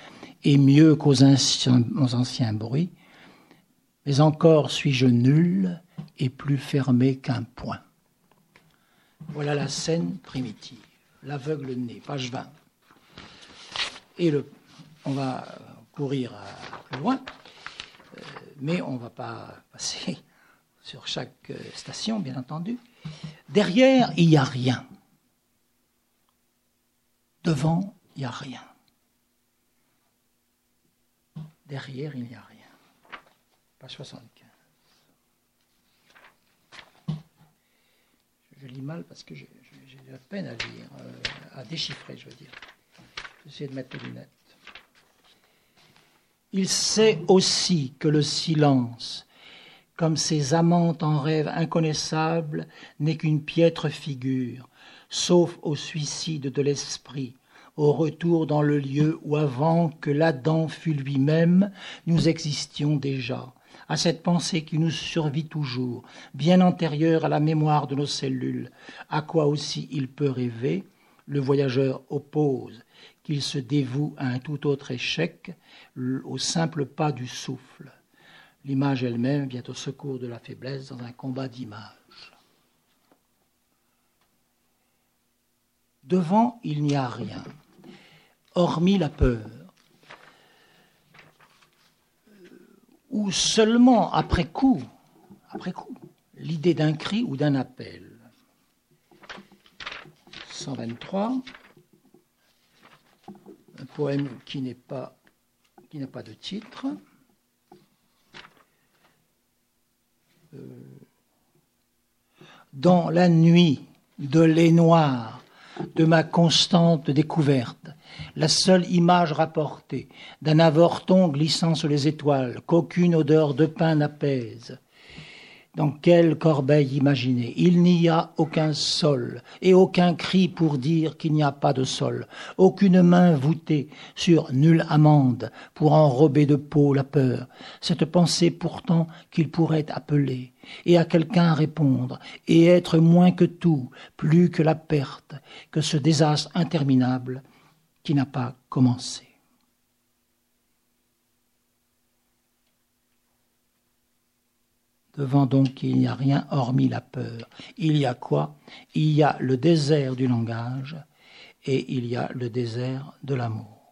B: et mieux qu'aux anciens, bruits, mais encore suis-je nul et plus fermé qu'un point. Voilà la scène primitive, l'aveugle né, page 20. Et on va courir plus loin, euh, mais on ne va pas passer sur chaque euh, station, bien entendu. Derrière, il n'y a rien. Devant, il n'y a rien. Derrière, il n'y a rien. Page 75. Je lis mal parce que j'ai de la peine à lire, euh, à déchiffrer, je veux dire. J'essaie de mettre les lunettes. Il sait aussi que le silence, comme ces amantes en rêve inconnaissables, n'est qu'une piètre figure, sauf au suicide de l'esprit, au retour dans le lieu où avant que l'Adam fût lui-même, nous existions déjà, à cette pensée qui nous survit toujours, bien antérieure à la mémoire de nos cellules, à quoi aussi il peut rêver, le voyageur oppose qu'il se dévoue à un tout autre échec, au simple pas du souffle. L'image elle-même vient au secours de la faiblesse dans un combat d'images. Devant, il n'y a rien. hormis la peur Ou seulement après coup, après coup, l'idée d'un cri ou d'un appel 123, un poème qui qui n'a pas de titre. Dans la nuit de lait noir de ma constante découverte, la seule image rapportée d'un avorton glissant sur les étoiles qu'aucune odeur de pain n'apaise, dans quelle corbeille imaginer Il n'y a aucun sol et aucun cri pour dire qu'il n'y a pas de sol, aucune main voûtée sur nulle amande pour enrober de peau la peur, cette pensée pourtant qu'il pourrait appeler et à quelqu'un répondre et être moins que tout, plus que la perte, que ce désastre interminable qui n'a pas commencé. Devant donc il n'y a rien hormis la peur. Il y a quoi? Il y a le désert du langage et il y a le désert de l'amour.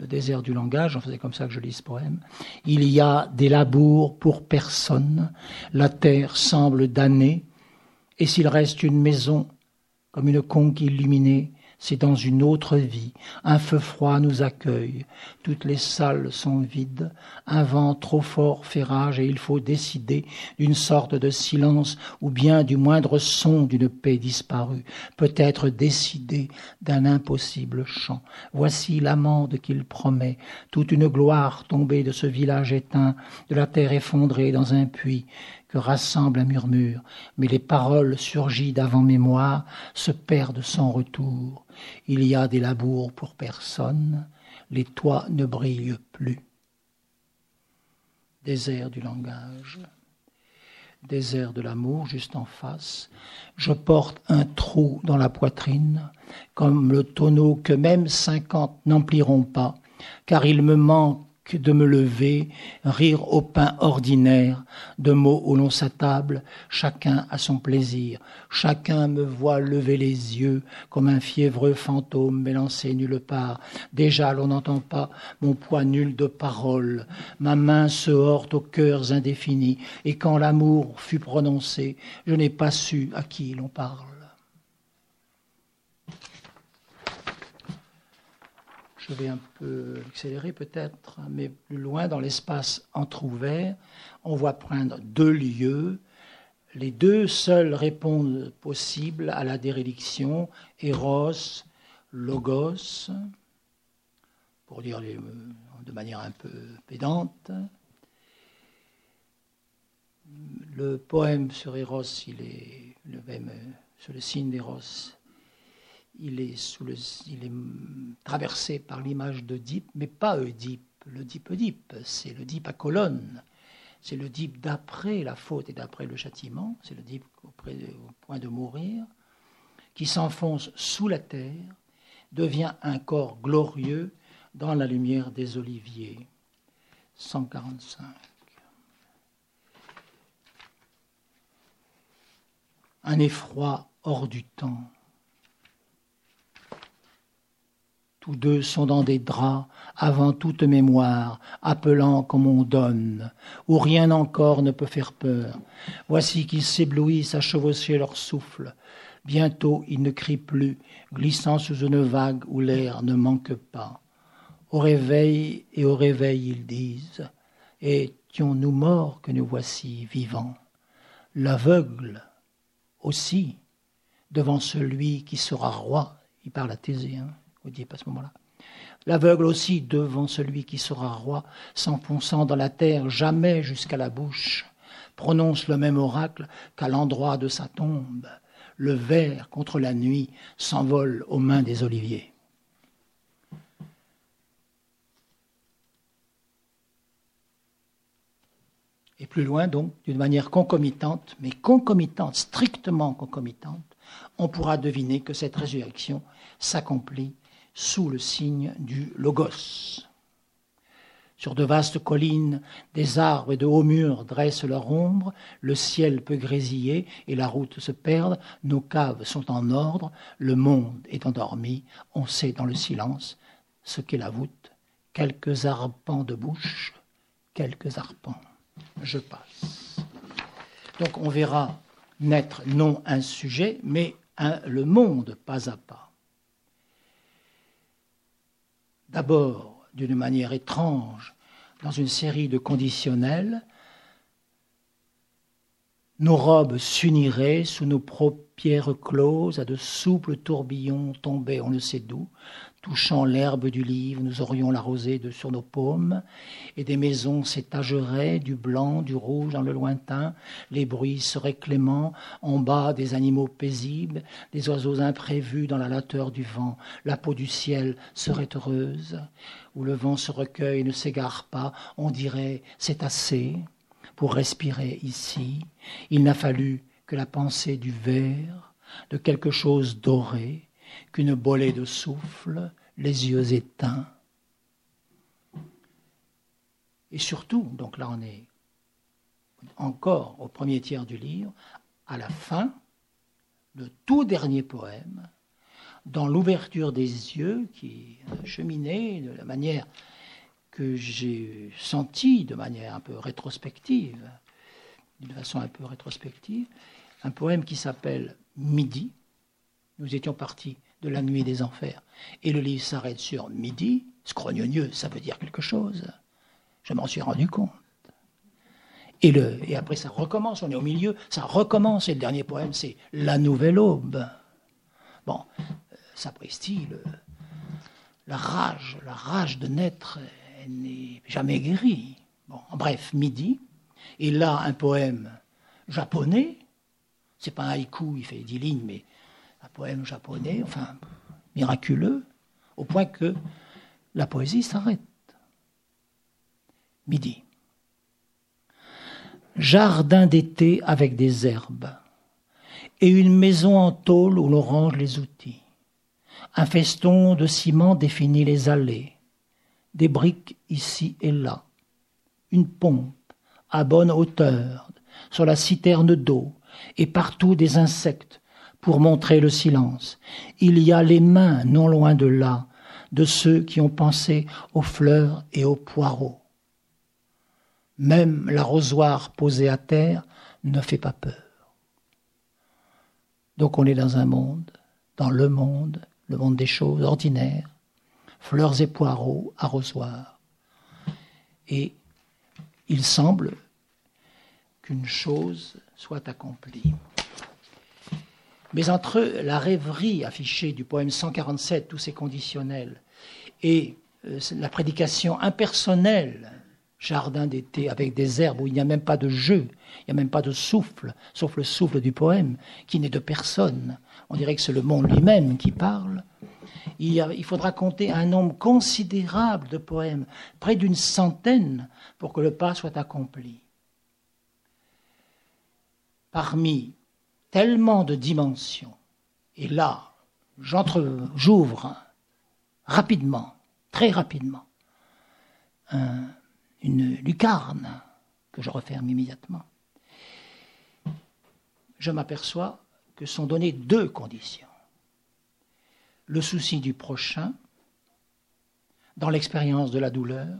B: Le désert du langage, en faisait comme ça que je lis ce poème. Il y a des labours pour personne, la terre semble damnée, et s'il reste une maison comme une conque illuminée, c'est dans une autre vie. Un feu froid nous accueille. Toutes les salles sont vides. Un vent trop fort fait rage et il faut décider d'une sorte de silence ou bien du moindre son d'une paix disparue. Peut-être décider d'un impossible chant. Voici l'amende qu'il promet. Toute une gloire tombée de ce village éteint, de la terre effondrée dans un puits que rassemble un murmure, mais les paroles surgies d'avant-mémoire se perdent sans retour. Il y a des labours pour personne, les toits ne brillent plus. Désert du langage, désert de l'amour juste en face, je porte un trou dans la poitrine, comme le tonneau que même cinquante n'empliront pas, car il me manque de me lever, rire au pain ordinaire, de mots où l'on s'attable, chacun a son plaisir, chacun me voit lever les yeux comme un fiévreux fantôme m'élancé nulle part. Déjà l'on n'entend pas mon poids nul de parole, ma main se heurte aux cœurs indéfinis, et quand l'amour fut prononcé, je n'ai pas su à qui l'on parle. Je vais un peu accélérer peut-être, mais plus loin dans l'espace entrouvert, on voit prendre deux lieux, les deux seuls répondent possibles à la déréliction, Eros, Logos, pour dire de manière un peu pédante. Le poème sur Eros, il est le même, sur le signe d'Eros, il est, traversé par l'image d'Oedipe, mais pas Oedipe, l'Oedipe Oedipe, c'est l'Oedipe à colonne. C'est l'Oedipe d'après la faute et d'après le châtiment, c'est l'Oedipe au point de mourir, qui s'enfonce sous la terre, devient un corps glorieux dans la lumière des oliviers. 145. Un effroi hors du temps Deux sont dans des draps, avant toute mémoire, appelant comme on donne, où rien encore ne peut faire peur. Voici qu'ils s'éblouissent à chevaucher leur souffle. Bientôt ils ne crient plus, glissant sous une vague où l'air ne manque pas. Au réveil et au réveil ils disent Étions-nous morts que nous voici vivants? L'aveugle aussi, devant celui qui sera roi, il parle à à ce moment-là. L'aveugle aussi devant celui qui sera roi, s'enfonçant dans la terre jamais jusqu'à la bouche, prononce le même oracle qu'à l'endroit de sa tombe. Le ver contre la nuit s'envole aux mains des oliviers. Et plus loin, donc, d'une manière concomitante, mais concomitante, strictement concomitante, on pourra deviner que cette résurrection s'accomplit sous le signe du Logos. Sur de vastes collines, des arbres et de hauts murs dressent leur ombre, le ciel peut grésiller et la route se perdre, nos caves sont en ordre, le monde est endormi, on sait dans le silence ce qu'est la voûte, quelques arpents de bouche, quelques arpents. Je passe. Donc on verra naître non un sujet, mais le monde pas à pas. D'abord, d'une manière étrange, dans une série de conditionnels, nos robes s'uniraient sous nos paupières closes, à de souples tourbillons tombés on ne sait d'où, touchant l'herbe du livre, nous aurions la rosée de sur nos paumes, et des maisons s'étageraient du blanc, du rouge dans le lointain, les bruits seraient cléments, en bas des animaux paisibles, des oiseaux imprévus dans la lateur du vent, la peau du ciel serait heureuse, où le vent se recueille et ne s'égare pas, on dirait c'est assez pour respirer ici, il n'a fallu que la pensée du verre, de quelque chose doré, qu'une bolée de souffle, les yeux éteints. Et surtout, donc là on est encore au premier tiers du livre, à la fin, le tout dernier poème, dans l'ouverture des yeux qui cheminait de la manière que j'ai senti de manière un peu rétrospective, d'une façon un peu rétrospective, un poème qui s'appelle Midi. Nous étions partis de la nuit des enfers. Et le livre s'arrête sur midi. Scrognonieux, ça veut dire quelque chose. Je m'en suis rendu compte. Et, le, et après, ça recommence, on est au milieu, ça recommence. Et le dernier poème, c'est La nouvelle aube. Bon, ça prestille la rage, la rage de naître n'est jamais guéri. Bon, bref, midi. Et là, un poème japonais. C'est pas un haïku, il fait dix lignes, mais un poème japonais, enfin, miraculeux, au point que la poésie s'arrête. Midi. Jardin d'été avec des herbes et une maison en tôle où l'on range les outils. Un feston de ciment définit les allées des briques ici et là, une pompe à bonne hauteur sur la citerne d'eau, et partout des insectes pour montrer le silence. Il y a les mains non loin de là de ceux qui ont pensé aux fleurs et aux poireaux. Même l'arrosoir posé à terre ne fait pas peur. Donc on est dans un monde, dans le monde, le monde des choses ordinaires, fleurs et poireaux, arrosoirs. Et il semble qu'une chose soit accomplie. Mais entre la rêverie affichée du poème 147, tous ces conditionnels, et euh, la prédication impersonnelle, jardin d'été avec des herbes où il n'y a même pas de jeu, il n'y a même pas de souffle, sauf le souffle du poème, qui n'est de personne. On dirait que c'est le monde lui-même qui parle il, faudra compter un nombre considérable de poèmes, près d'une centaine, pour que le pas soit accompli. Parmi tellement de dimensions, et là, j'ouvre rapidement, très rapidement, une lucarne que je referme immédiatement, je m'aperçois que sont données deux conditions le souci du prochain dans l'expérience de la douleur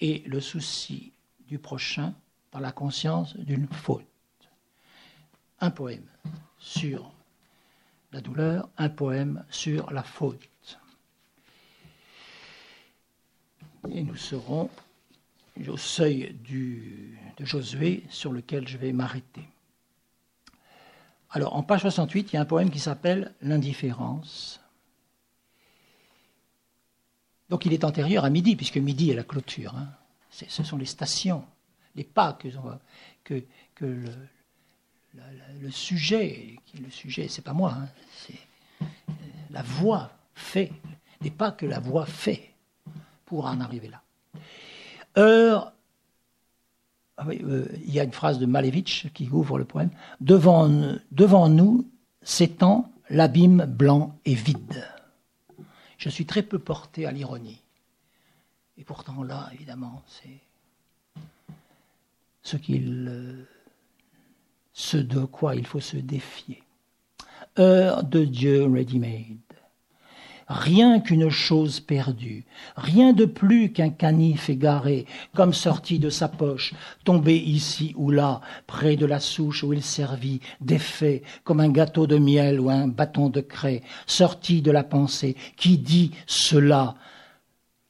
B: et le souci du prochain dans la conscience d'une faute. Un poème sur la douleur, un poème sur la faute. Et nous serons au seuil de Josué sur lequel je vais m'arrêter. Alors, en page 68, il y a un poème qui s'appelle L'indifférence. Donc, il est antérieur à midi, puisque midi est la clôture. Hein. Ce sont les stations, les pas que, le, le, sujet, le sujet, c'est pas moi, hein, c'est la voix fait, les pas que la voix fait pour en arriver là. Heure ah euh, il y a une phrase de Malevitch qui ouvre le poème. Devant, nous s'étend l'abîme blanc et vide. Je suis très peu porté à l'ironie. Et pourtant là, évidemment, c'est ce, qu'il, ce de quoi il faut se défier. Heure de Dieu ready-made. Rien qu'une chose perdue, rien de plus qu'un canif égaré, comme sorti de sa poche, tombé ici ou là, près de la souche où il servit, défait, comme un gâteau de miel ou un bâton de craie, sorti de la pensée, qui dit cela,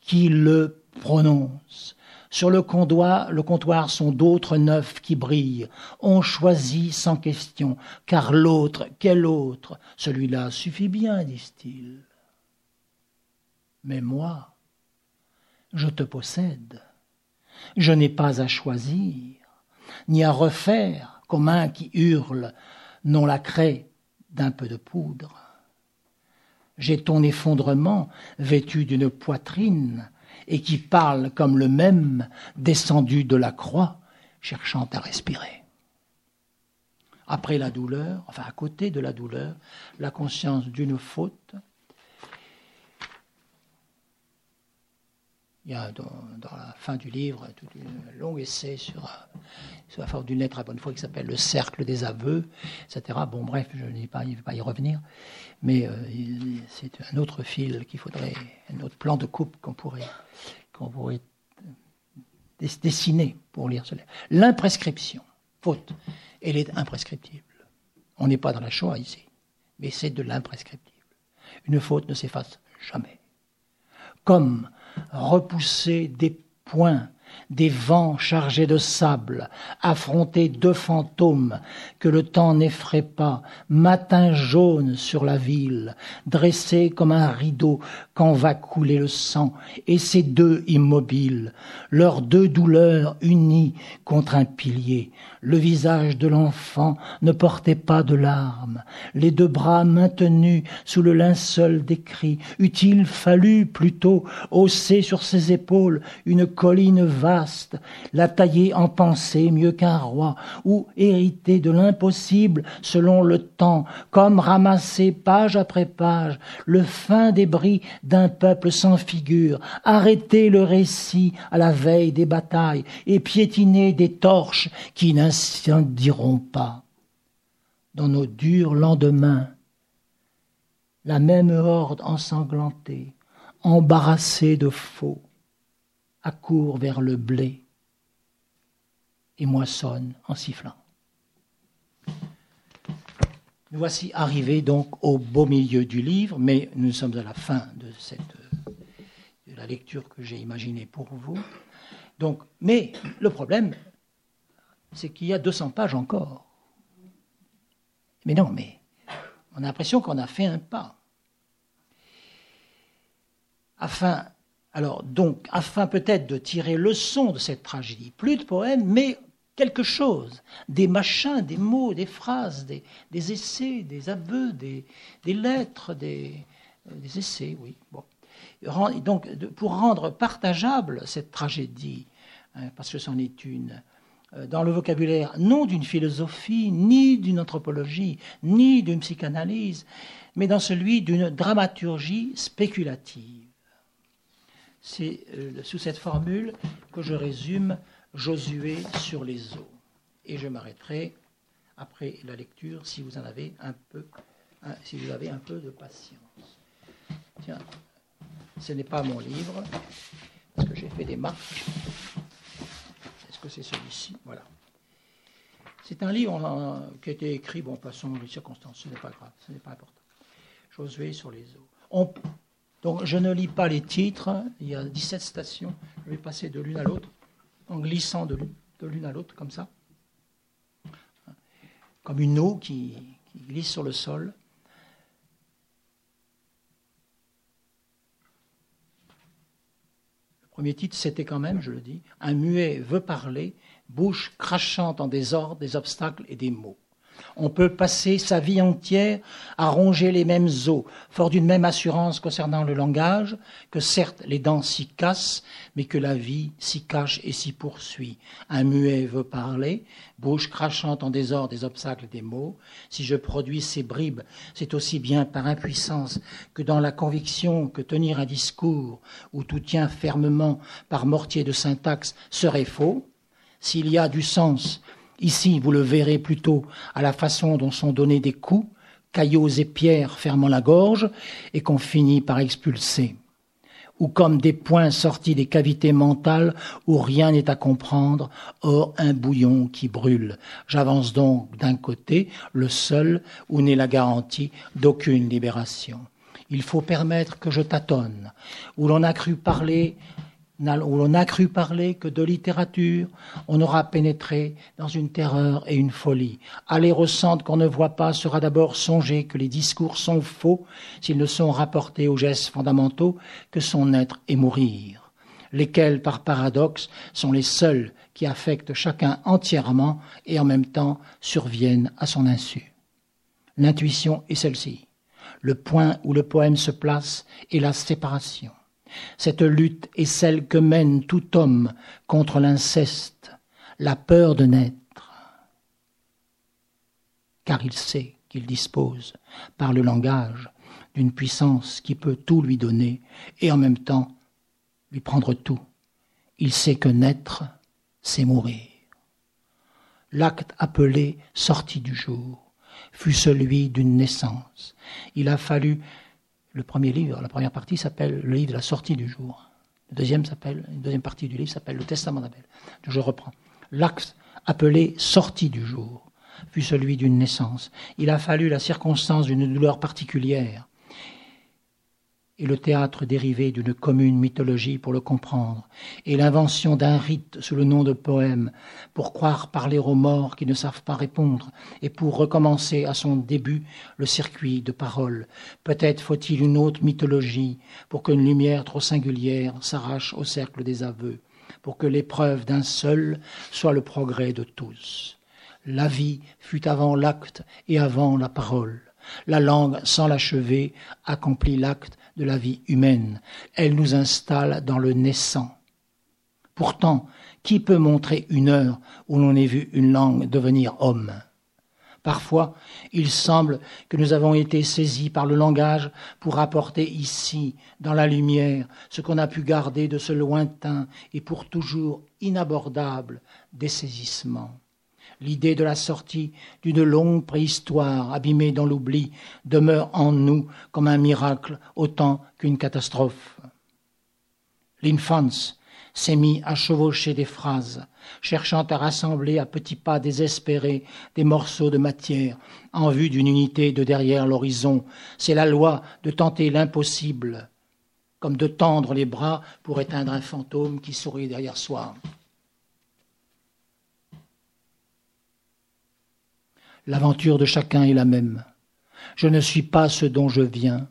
B: qui le prononce? Sur le comptoir, le comptoir sont d'autres neufs qui brillent. On choisit sans question, car l'autre, quel autre? Celui-là suffit bien, disent-ils. Mais moi, je te possède. Je n'ai pas à choisir, ni à refaire, comme un qui hurle, non la craie d'un peu de poudre. J'ai ton effondrement vêtu d'une poitrine et qui parle comme le même descendu de la croix, cherchant à respirer. Après la douleur, enfin à côté de la douleur, la conscience d'une faute. Il y a dans, la fin du livre tout un long essai sur, sur la forme d'une lettre à bonne foi qui s'appelle Le cercle des aveux, etc. Bon, bref, je ne vais pas, y revenir, mais euh, c'est un autre fil qu'il faudrait, un autre plan de coupe qu'on pourrait qu'on pourrait dessiner pour lire cela. L'imprescription, faute, elle est imprescriptible. On n'est pas dans la Shoah ici, mais c'est de l'imprescriptible. Une faute ne s'efface jamais. Comme repousser des points des vents chargés de sable, affronter deux fantômes que le temps n'effraie pas, matin jaune sur la ville, dressé comme un rideau quand va couler le sang, et ces deux immobiles, leurs deux douleurs unies contre un pilier. Le visage de l'enfant ne portait pas de larmes, les deux bras maintenus sous le linceul des cris. Eût-il fallu plutôt hausser sur ses épaules une colline vaste, la tailler en pensée mieux qu'un roi, ou hériter de l'impossible selon le temps, comme ramasser page après page le fin débris d'un peuple sans figure, arrêter le récit à la veille des batailles et piétiner des torches qui n'incendieront pas. Dans nos durs lendemains, la même horde ensanglantée, embarrassée de faux, accourt vers le blé et moissonne en sifflant. Nous voici arrivés donc au beau milieu du livre, mais nous sommes à la fin de, cette, de la lecture que j'ai imaginée pour vous. Donc, mais le problème, c'est qu'il y a 200 pages encore. Mais non, mais on a l'impression qu'on a fait un pas. Afin alors donc, afin peut-être de tirer leçon de cette tragédie, plus de poèmes, mais quelque chose, des machins, des mots, des phrases, des, essais, des aveux, des, lettres, des, essais, oui. Donc, pour rendre partageable cette tragédie, hein, parce que c'en est une, euh, dans le vocabulaire non d'une philosophie, ni d'une anthropologie, ni d'une psychanalyse, mais dans celui d'une dramaturgie spéculative. C'est euh, sous cette formule que je résume Josué sur les eaux. Et je m'arrêterai après la lecture si vous en avez un peu, si vous avez un peu de patience. Tiens, ce n'est pas mon livre, parce que j'ai fait des marques. Est-ce que c'est celui-ci? Voilà. C'est un livre qui a été écrit, bon, passons les circonstances, ce n'est pas grave, ce n'est pas important. Josué sur les eaux. On, donc je ne lis pas les titres, il y a 17 stations, je vais passer de l'une à l'autre, en glissant de l'une à l'autre comme ça, comme une eau qui, glisse sur le sol. Le premier titre, c'était quand même, je le dis, Un muet veut parler, bouche crachant en désordre des obstacles et des mots. On peut passer sa vie entière à ronger les mêmes os, fort d'une même assurance concernant le langage, que certes les dents s'y cassent, mais que la vie s'y cache et s'y poursuit. Un muet veut parler, bouche crachante en désordre des obstacles des mots. Si je produis ces bribes, c'est aussi bien par impuissance que dans la conviction que tenir un discours où tout tient fermement par mortier de syntaxe serait faux. S'il y a du sens Ici, vous le verrez plutôt à la façon dont sont donnés des coups caillots et pierres fermant la gorge et qu'on finit par expulser ou comme des points sortis des cavités mentales où rien n'est à comprendre, or un bouillon qui brûle. J'avance donc d'un côté, le seul où n'est la garantie d'aucune libération. Il faut permettre que je tâtonne, où l'on a cru parler où l'on n'a cru parler que de littérature, on aura pénétré dans une terreur et une folie. Aller au centre qu'on ne voit pas sera d'abord songer que les discours sont faux s'ils ne sont rapportés aux gestes fondamentaux que sont naître et mourir, lesquels, par paradoxe, sont les seuls qui affectent chacun entièrement et en même temps surviennent à son insu. L'intuition est celle-ci. Le point où le poème se place est la séparation. Cette lutte est celle que mène tout homme contre l'inceste, la peur de naître, car il sait qu'il dispose, par le langage, d'une puissance qui peut tout lui donner et en même temps lui prendre tout. Il sait que naître, c'est mourir. L'acte appelé sortie du jour fut celui d'une naissance. Il a fallu le premier livre, la première partie s'appelle le livre de la sortie du jour. Le deuxième s'appelle, une deuxième partie du livre s'appelle le Testament d'Abel. Je reprends. L'acte appelé sortie du jour fut celui d'une naissance. Il a fallu la circonstance d'une douleur particulière et le théâtre dérivé d'une commune mythologie pour le comprendre, et l'invention d'un rite sous le nom de poème pour croire parler aux morts qui ne savent pas répondre, et pour recommencer à son début le circuit de paroles. Peut-être faut-il une autre mythologie pour qu'une lumière trop singulière s'arrache au cercle des aveux, pour que l'épreuve d'un seul soit le progrès de tous. La vie fut avant l'acte et avant la parole. La langue, sans l'achever, accomplit l'acte de la vie humaine. Elle nous installe dans le naissant. Pourtant, qui peut montrer une heure où l'on ait vu une langue devenir homme? Parfois, il semble que nous avons été saisis par le langage pour apporter ici, dans la lumière, ce qu'on a pu garder de ce lointain et pour toujours inabordable dessaisissement. L'idée de la sortie d'une longue préhistoire abîmée dans l'oubli demeure en nous comme un miracle autant qu'une catastrophe. L'infance s'est mis à chevaucher des phrases, cherchant à rassembler à petits pas désespérés des morceaux de matière en vue d'une unité de derrière l'horizon. C'est la loi de tenter l'impossible, comme de tendre les bras pour éteindre un fantôme qui sourit derrière soi. L'aventure de chacun est la même. Je ne suis pas ce dont je viens.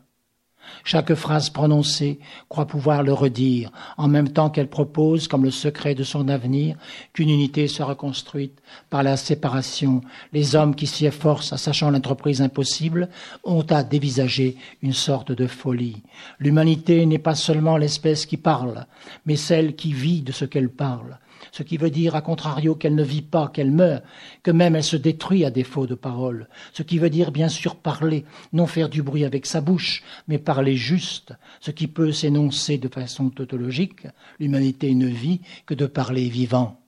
B: Chaque phrase prononcée croit pouvoir le redire, en même temps qu'elle propose, comme le secret de son avenir, qu'une unité sera construite par la séparation. Les hommes qui s'y efforcent, sachant l'entreprise impossible, ont à dévisager une sorte de folie. L'humanité n'est pas seulement l'espèce qui parle, mais celle qui vit de ce qu'elle parle ce qui veut dire, à contrario, qu'elle ne vit pas, qu'elle meurt, que même elle se détruit à défaut de parole, ce qui veut dire, bien sûr, parler, non faire du bruit avec sa bouche, mais parler juste, ce qui peut s'énoncer de façon tautologique, l'humanité ne vit que de parler vivant.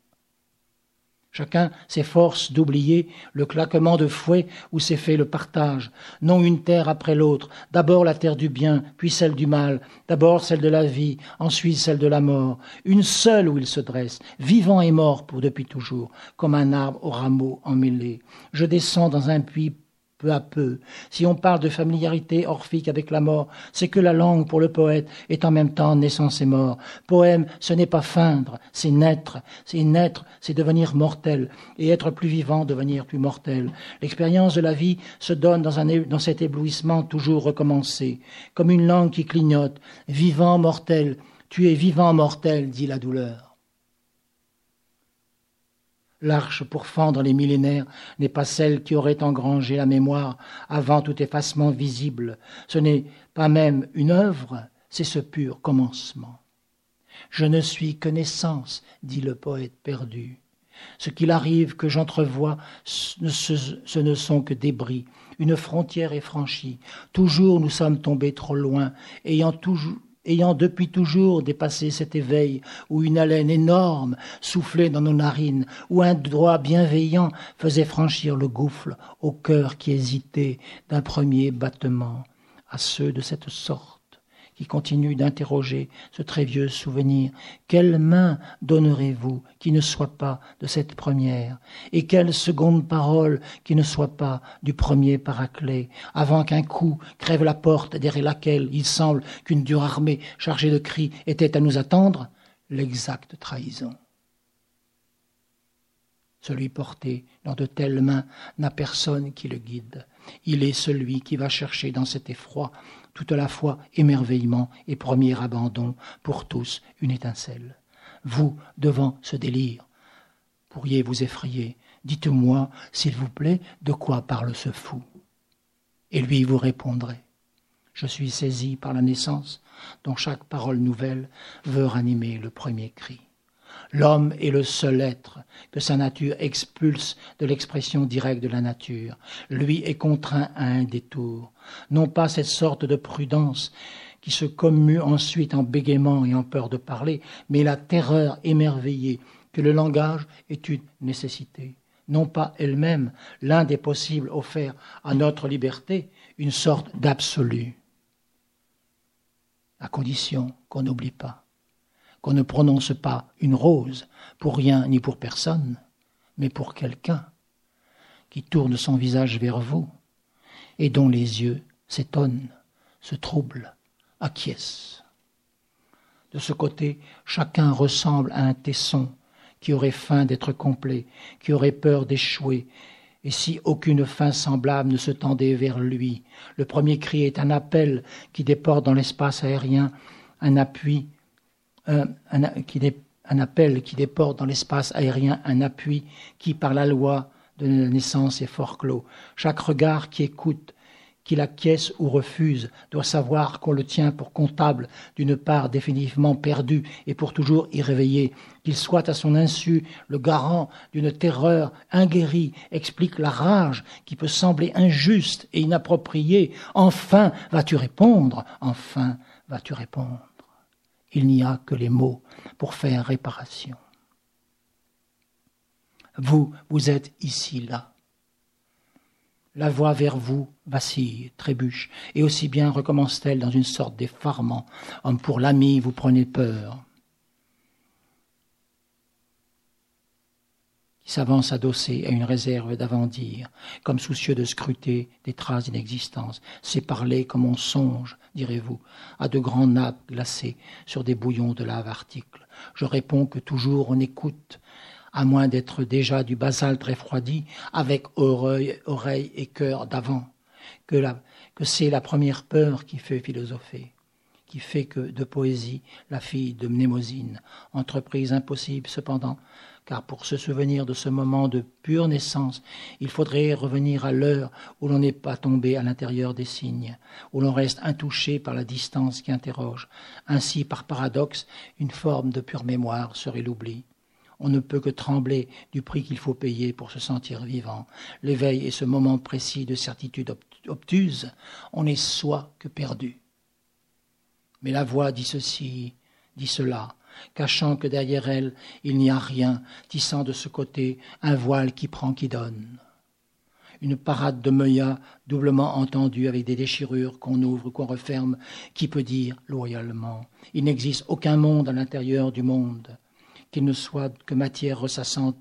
B: Chacun s'efforce d'oublier le claquement de fouet où s'est fait le partage, non une terre après l'autre, d'abord la terre du bien, puis celle du mal, d'abord celle de la vie, ensuite celle de la mort, une seule où il se dresse, vivant et mort pour depuis toujours, comme un arbre aux rameaux emmêlés. Je descends dans un puits peu à peu. Si on parle de familiarité orphique avec la mort, c'est que la langue pour le poète est en même temps naissance et mort. Poème, ce n'est pas feindre, c'est naître. C'est naître, c'est devenir mortel. Et être plus vivant, devenir plus mortel. L'expérience de la vie se donne dans, dans cet éblouissement toujours recommencé, comme une langue qui clignote. Vivant, mortel. Tu es vivant, mortel, dit la douleur. L'arche pour fendre les millénaires n'est pas celle qui aurait engrangé la mémoire avant tout effacement visible. Ce n'est pas même une œuvre, c'est ce pur commencement. Je ne suis que naissance, dit le poète perdu. Ce qu'il arrive que j'entrevois, ce, ne sont que débris. Une frontière est franchie. Toujours nous sommes tombés trop loin, ayant toujours ayant depuis toujours dépassé cet éveil où une haleine énorme soufflait dans nos narines, où un droit bienveillant faisait franchir le gouffre au cœur qui hésitait d'un premier battement, à ceux de cette sorte continue d'interroger ce très vieux souvenir. Quelle main donnerez-vous qui ne soit pas de cette première? Et quelle seconde parole qui ne soit pas du premier paraclet? Avant qu'un coup crève la porte derrière laquelle il semble qu'une dure armée chargée de cris était à nous attendre L'exacte trahison. Celui porté dans de telles mains n'a personne qui le guide. Il est celui qui va chercher dans cet effroi tout la fois émerveillement et premier abandon, pour tous une étincelle. Vous, devant ce délire, pourriez vous effrayer. Dites-moi, s'il vous plaît, de quoi parle ce fou Et lui vous répondrait. Je suis saisi par la naissance, dont chaque parole nouvelle veut ranimer le premier cri. L'homme est le seul être que sa nature expulse de l'expression directe de la nature. Lui est contraint à un détour. Non pas cette sorte de prudence qui se commue ensuite en bégaiement et en peur de parler, mais la terreur émerveillée que le langage est une nécessité. Non pas elle-même l'un des possibles offerts à notre liberté, une sorte d'absolu. À condition qu'on n'oublie pas qu'on ne prononce pas une rose pour rien ni pour personne, mais pour quelqu'un qui tourne son visage vers vous et dont les yeux s'étonnent, se troublent, acquiescent. De ce côté, chacun ressemble à un tesson qui aurait faim d'être complet, qui aurait peur d'échouer, et si aucune fin semblable ne se tendait vers lui, le premier cri est un appel qui déporte dans l'espace aérien un appui un, un, appel qui déporte dans l'espace aérien un appui qui, par la loi de la naissance, est fort clos. Chaque regard qui écoute, qu'il acquiesce ou refuse, doit savoir qu'on le tient pour comptable d'une part définitivement perdue et pour toujours irréveillée, qu'il soit à son insu le garant d'une terreur inguérie, explique la rage qui peut sembler injuste et inappropriée. Enfin vas-tu répondre, enfin vas-tu répondre? Il n'y a que les mots pour faire réparation. Vous, vous êtes ici, là. La voix vers vous vacille, trébuche, et aussi bien recommence-t-elle dans une sorte d'effarement. Pour l'ami, vous prenez peur. qui s'avance adossé à une réserve d'avant-dire, comme soucieux de scruter des traces d'inexistence. C'est parler comme on songe, direz-vous, à de grands nappes glacées sur des bouillons de lave article. Je réponds que toujours on écoute, à moins d'être déjà du basalte refroidi, avec oreille, oreille et cœur d'avant, que, c'est la première peur qui fait philosopher qui fait que de poésie la fille de Mnémosine, entreprise impossible cependant, car pour se souvenir de ce moment de pure naissance, il faudrait revenir à l'heure où l'on n'est pas tombé à l'intérieur des signes, où l'on reste intouché par la distance qui interroge. Ainsi, par paradoxe, une forme de pure mémoire serait l'oubli. On ne peut que trembler du prix qu'il faut payer pour se sentir vivant. L'éveil est ce moment précis de certitude obtuse. On n'est soi que perdu. Mais la voix dit ceci, dit cela, cachant que derrière elle il n'y a rien, tissant de ce côté un voile qui prend, qui donne. Une parade de meuillas doublement entendue avec des déchirures qu'on ouvre ou qu'on referme, qui peut dire loyalement Il n'existe aucun monde à l'intérieur du monde qu'il ne soit que matière ressassante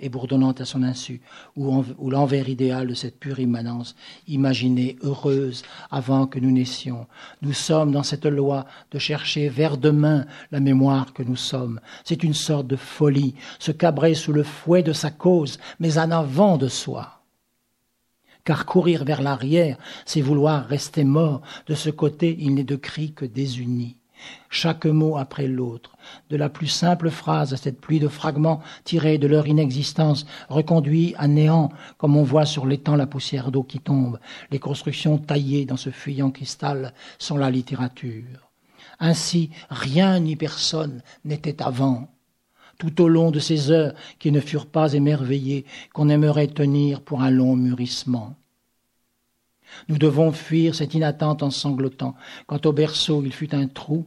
B: et bourdonnante à son insu, ou, l'envers idéal de cette pure immanence, imaginée, heureuse, avant que nous naissions. Nous sommes dans cette loi de chercher vers demain la mémoire que nous sommes. C'est une sorte de folie, se cabrer sous le fouet de sa cause, mais en avant de soi car courir vers l'arrière, c'est vouloir rester mort. De ce côté, il n'est de cri que désunis chaque mot après l'autre, de la plus simple phrase à cette pluie de fragments tirés de leur inexistence, reconduits à néant, comme on voit sur l'étang la poussière d'eau qui tombe, les constructions taillées dans ce fuyant cristal sont la littérature. Ainsi, rien ni personne n'était avant. Tout au long de ces heures qui ne furent pas émerveillées, qu'on aimerait tenir pour un long mûrissement. Nous devons fuir cette inattente en sanglotant. Quant au berceau, il fut un trou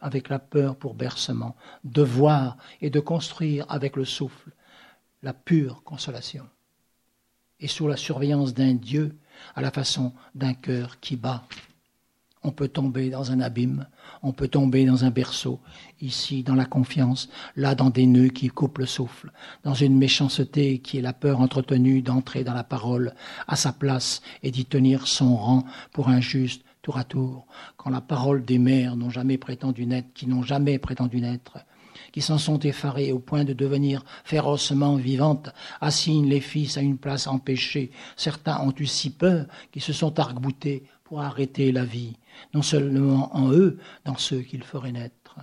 B: avec la peur pour bercement, de voir et de construire avec le souffle la pure consolation. Et sous la surveillance d'un Dieu, à la façon d'un cœur qui bat. On peut tomber dans un abîme, on peut tomber dans un berceau, ici dans la confiance, là dans des nœuds qui coupent le souffle, dans une méchanceté qui est la peur entretenue d'entrer dans la parole à sa place et d'y tenir son rang pour un juste tour à tour, quand la parole des mères n'ont jamais prétendu naître, qui n'ont jamais prétendu naître, qui s'en sont effarées au point de devenir férocement vivantes, assignent les fils à une place empêchée. Certains ont eu si peur qu'ils se sont arc-boutés pour arrêter la vie, non seulement en eux, dans ceux qu'ils feraient naître.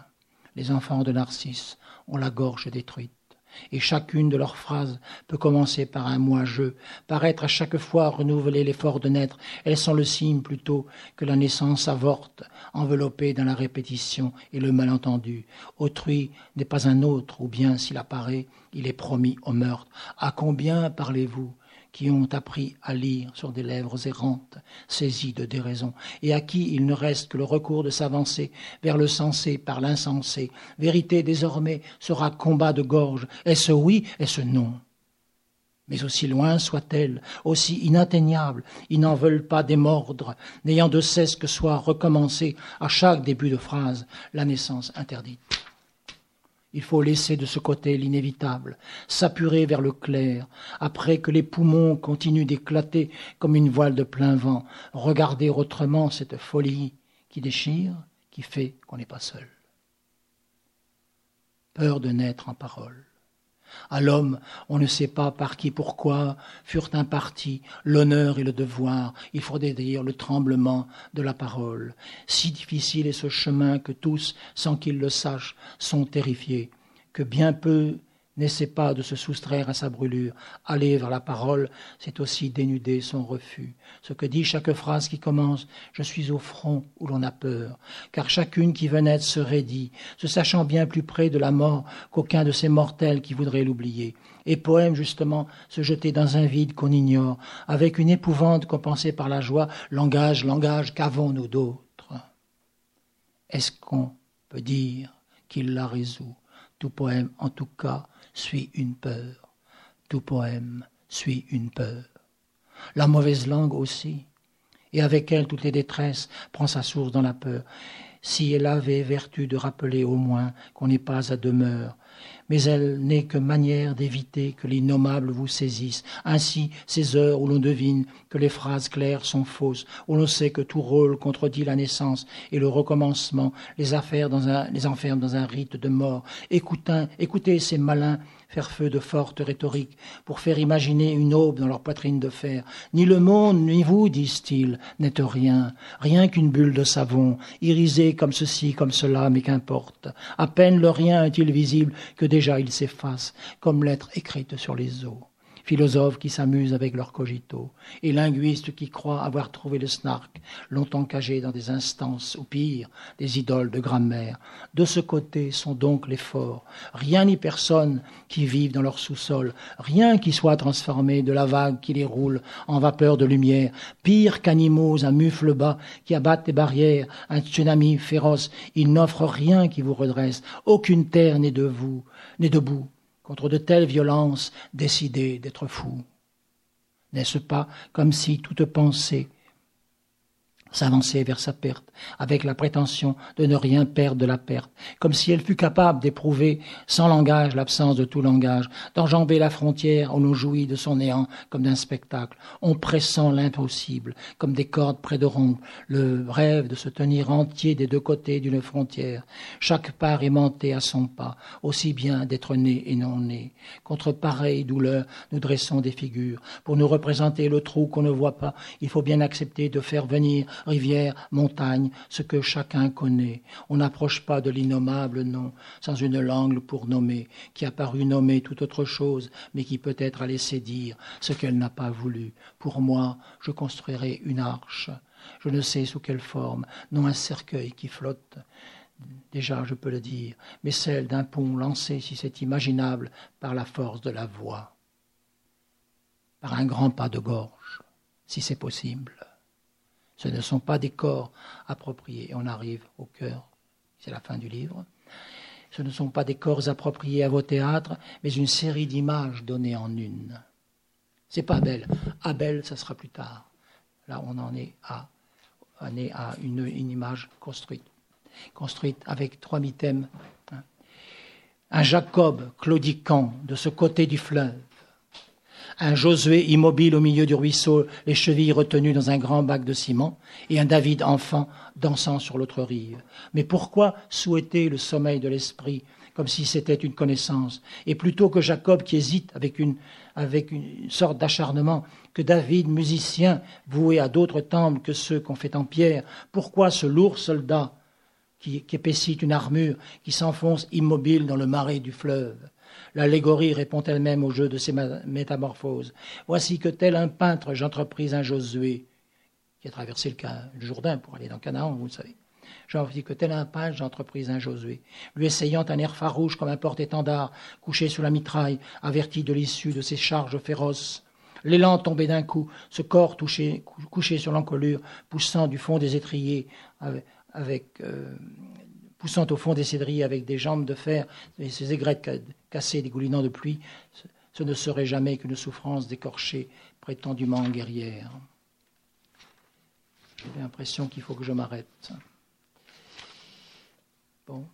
B: Les enfants de Narcisse ont la gorge détruite et chacune de leurs phrases peut commencer par un moi-je, paraître à chaque fois renouveler l'effort de naître. Elles sont le signe plutôt que la naissance avorte, enveloppée dans la répétition et le malentendu. Autrui n'est pas un autre, ou bien s'il apparaît, il est promis au meurtre. À combien parlez-vous qui ont appris à lire sur des lèvres errantes, saisies de déraison, et à qui il ne reste que le recours de s'avancer vers le sensé par l'insensé. Vérité désormais sera combat de gorge. Est-ce oui, est-ce non? Mais aussi loin soit-elle, aussi inatteignable, ils n'en veulent pas démordre, n'ayant de cesse que soit recommencé à chaque début de phrase la naissance interdite. Il faut laisser de ce côté l'inévitable, s'apurer vers le clair, après que les poumons continuent d'éclater comme une voile de plein vent, regarder autrement cette folie qui déchire, qui fait qu'on n'est pas seul. Peur de naître en parole. À l'homme, on ne sait pas par qui, pourquoi, furent impartis l'honneur et le devoir, il faudrait dire le tremblement de la parole. Si difficile est ce chemin que tous, sans qu'ils le sachent, sont terrifiés, que bien peu n'essaie pas de se soustraire à sa brûlure. Aller vers la parole, c'est aussi dénuder son refus. Ce que dit chaque phrase qui commence Je suis au front où l'on a peur, car chacune qui veut naître se raidit, se sachant bien plus près de la mort qu'aucun de ces mortels qui voudraient l'oublier. Et poème, justement, se jeter dans un vide qu'on ignore, avec une épouvante compensée par la joie. Langage, langage, qu'avons-nous d'autre? Est-ce qu'on peut dire qu'il la résout? Tout poème, en tout cas, suit une peur. Tout poème suit une peur. La mauvaise langue aussi, et avec elle toutes les détresses, prend sa source dans la peur. Si elle avait vertu de rappeler au moins qu'on n'est pas à demeure, mais elle n'est que manière d'éviter que l'innommable vous saisisse. Ainsi, ces heures où l'on devine que les phrases claires sont fausses, où l'on sait que tout rôle contredit la naissance et le recommencement, les, affaires les enferme dans un rite de mort. Écoutez, écoutez ces malins faire feu de fortes rhétoriques pour faire imaginer une aube dans leur poitrine de fer. Ni le monde, ni vous, disent-ils, n'êtes rien, rien qu'une bulle de savon, irisée comme ceci, comme cela, mais qu'importe. À peine le rien est-il visible que déjà il s'efface, comme lettre écrite sur les eaux philosophes qui s'amusent avec leurs cogito, et linguistes qui croient avoir trouvé le snark, longtemps cagé dans des instances, ou pire, des idoles de grammaire. De ce côté sont donc les forts, rien ni personne qui vivent dans leur sous-sol, rien qui soit transformé de la vague qui les roule en vapeur de lumière, pire qu'animaux à mufle bas qui abattent les barrières, un tsunami féroce, ils n'offrent rien qui vous redresse, aucune terre n'est de vous, n'est debout, contre de telles violences décidées d'être fou. N'est-ce pas comme si toute pensée s'avançait vers sa perte, avec la prétention de ne rien perdre de la perte, comme si elle fût capable d'éprouver sans langage l'absence de tout langage, d'enjamber la frontière où l'on jouit de son néant comme d'un spectacle, on pressant l'impossible, comme des cordes près de rompre, le rêve de se tenir entier des deux côtés d'une frontière, chaque part aimanté à son pas, aussi bien d'être né et non né. Contre pareille douleur, nous dressons des figures. Pour nous représenter le trou qu'on ne voit pas, il faut bien accepter de faire venir rivière, montagne, ce que chacun connaît. On n'approche pas de l'innommable, non, sans une langue pour nommer, qui a paru nommer toute autre chose, mais qui peut-être a laissé dire ce qu'elle n'a pas voulu. Pour moi, je construirai une arche. Je ne sais sous quelle forme, non un cercueil qui flotte. Déjà, je peux le dire, mais celle d'un pont lancé, si c'est imaginable, par la force de la voix, par un grand pas de gorge, si c'est possible. Ce ne sont pas des corps appropriés. On arrive au cœur, c'est la fin du livre. Ce ne sont pas des corps appropriés à vos théâtres, mais une série d'images données en une. C'est pas Abel. Abel, ça sera plus tard. Là, on en est à, une, image construite, construite avec trois mythèmes. Hein. Un Jacob claudiquant de ce côté du fleuve, un Josué immobile au milieu du ruisseau, les chevilles retenues dans un grand bac de ciment, et un David enfant dansant sur l'autre rive. Mais pourquoi souhaiter le sommeil de l'esprit comme si c'était une connaissance, et plutôt que Jacob qui hésite avec une, avec une sorte d'acharnement, que David, musicien, voué à d'autres temples que ceux qu'on fait en pierre, pourquoi ce lourd soldat qui, qui épaissit une armure, qui s'enfonce immobile dans le marais du fleuve? L'allégorie répond elle-même au jeu de ces métamorphoses. Voici que tel un peintre, j'entreprise un Josué, qui a traversé le, Jourdain pour aller dans Canaan, vous le savez. J'en dis que tel un peintre, j'entreprise un Josué, lui essayant un air farouche comme un porte-étendard, couché sous la mitraille, averti de l'issue de ses charges féroces. L'élan tombé d'un coup, ce corps couché sur l'encolure, poussant du fond des étriers avec, euh, poussant au fond des cédrilles avec des jambes de fer et ses aigrettes cassées dégoulinant de pluie, ce ne serait jamais qu'une souffrance d'écorcher prétendument guerrière. J'ai l'impression qu'il faut que je m'arrête. Bon.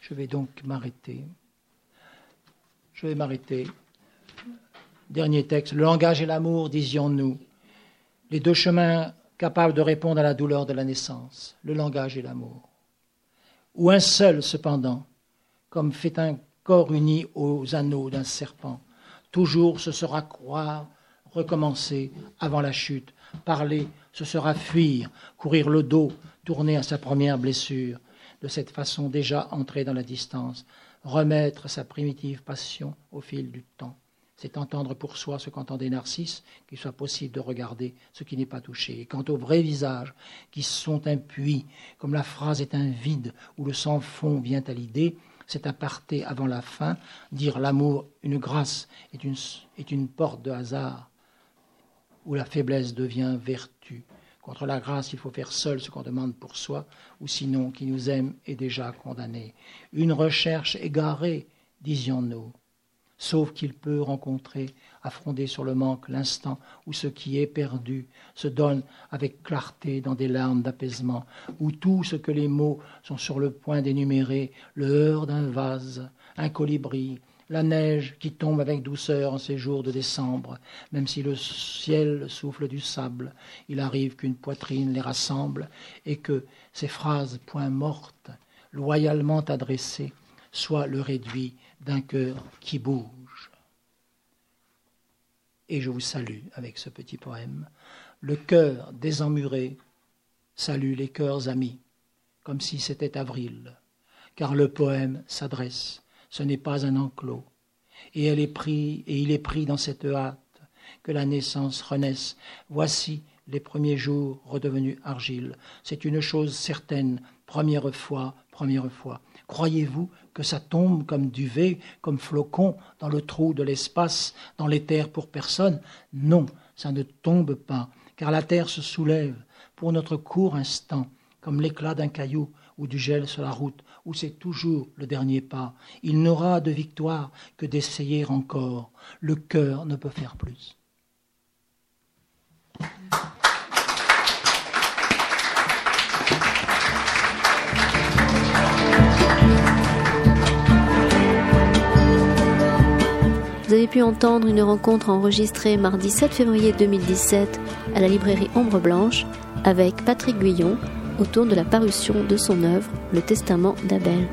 B: Je vais donc m'arrêter. Je vais m'arrêter. Dernier texte. Le langage et l'amour, disions-nous. Les deux chemins capable de répondre à la douleur de la naissance, le langage et l'amour. Ou un seul, cependant, comme fait un corps uni aux anneaux d'un serpent. Toujours ce sera croire, recommencer avant la chute. Parler, ce sera fuir, courir le dos, tourner à sa première blessure, de cette façon déjà entrer dans la distance, remettre sa primitive passion au fil du temps c'est entendre pour soi ce qu'entendait Narcisse, qu'il soit possible de regarder ce qui n'est pas touché. Et quant aux vrais visages, qui sont un puits, comme la phrase est un vide, où le sang fond vient à l'idée, c'est aparté avant la fin, dire l'amour, une grâce, est une, est une porte de hasard, où la faiblesse devient vertu. Contre la grâce, il faut faire seul ce qu'on demande pour soi, ou sinon, qui nous aime est déjà condamné. Une recherche égarée, disions-nous sauf qu'il peut rencontrer, affronter sur le manque l'instant où ce qui est perdu se donne avec clarté dans des larmes d'apaisement, où tout ce que les mots sont sur le point d'énumérer, le heurt d'un vase, un colibri, la neige qui tombe avec douceur en ces jours de décembre, même si le ciel souffle du sable, il arrive qu'une poitrine les rassemble et que ces phrases point mortes, loyalement adressées, soient le réduit d'un cœur qui bouge. Et je vous salue avec ce petit poème. Le cœur désemmuré salue les cœurs amis, comme si c'était avril, car le poème s'adresse, ce n'est pas un enclos, et elle est pris, et il est pris dans cette hâte que la naissance renaisse. Voici les premiers jours redevenus argile. C'est une chose certaine, première fois, première fois. Croyez-vous que ça tombe comme duvet, comme flocon dans le trou de l'espace, dans terres pour personne Non, ça ne tombe pas, car la terre se soulève pour notre court instant, comme l'éclat d'un caillou ou du gel sur la route, où c'est toujours le dernier pas. Il n'aura de victoire que d'essayer encore. Le cœur ne peut faire plus.
A: Vous avez pu entendre une rencontre enregistrée mardi 7 février 2017 à la librairie Ombre Blanche avec Patrick Guyon autour de la parution de son œuvre Le Testament d'Abel.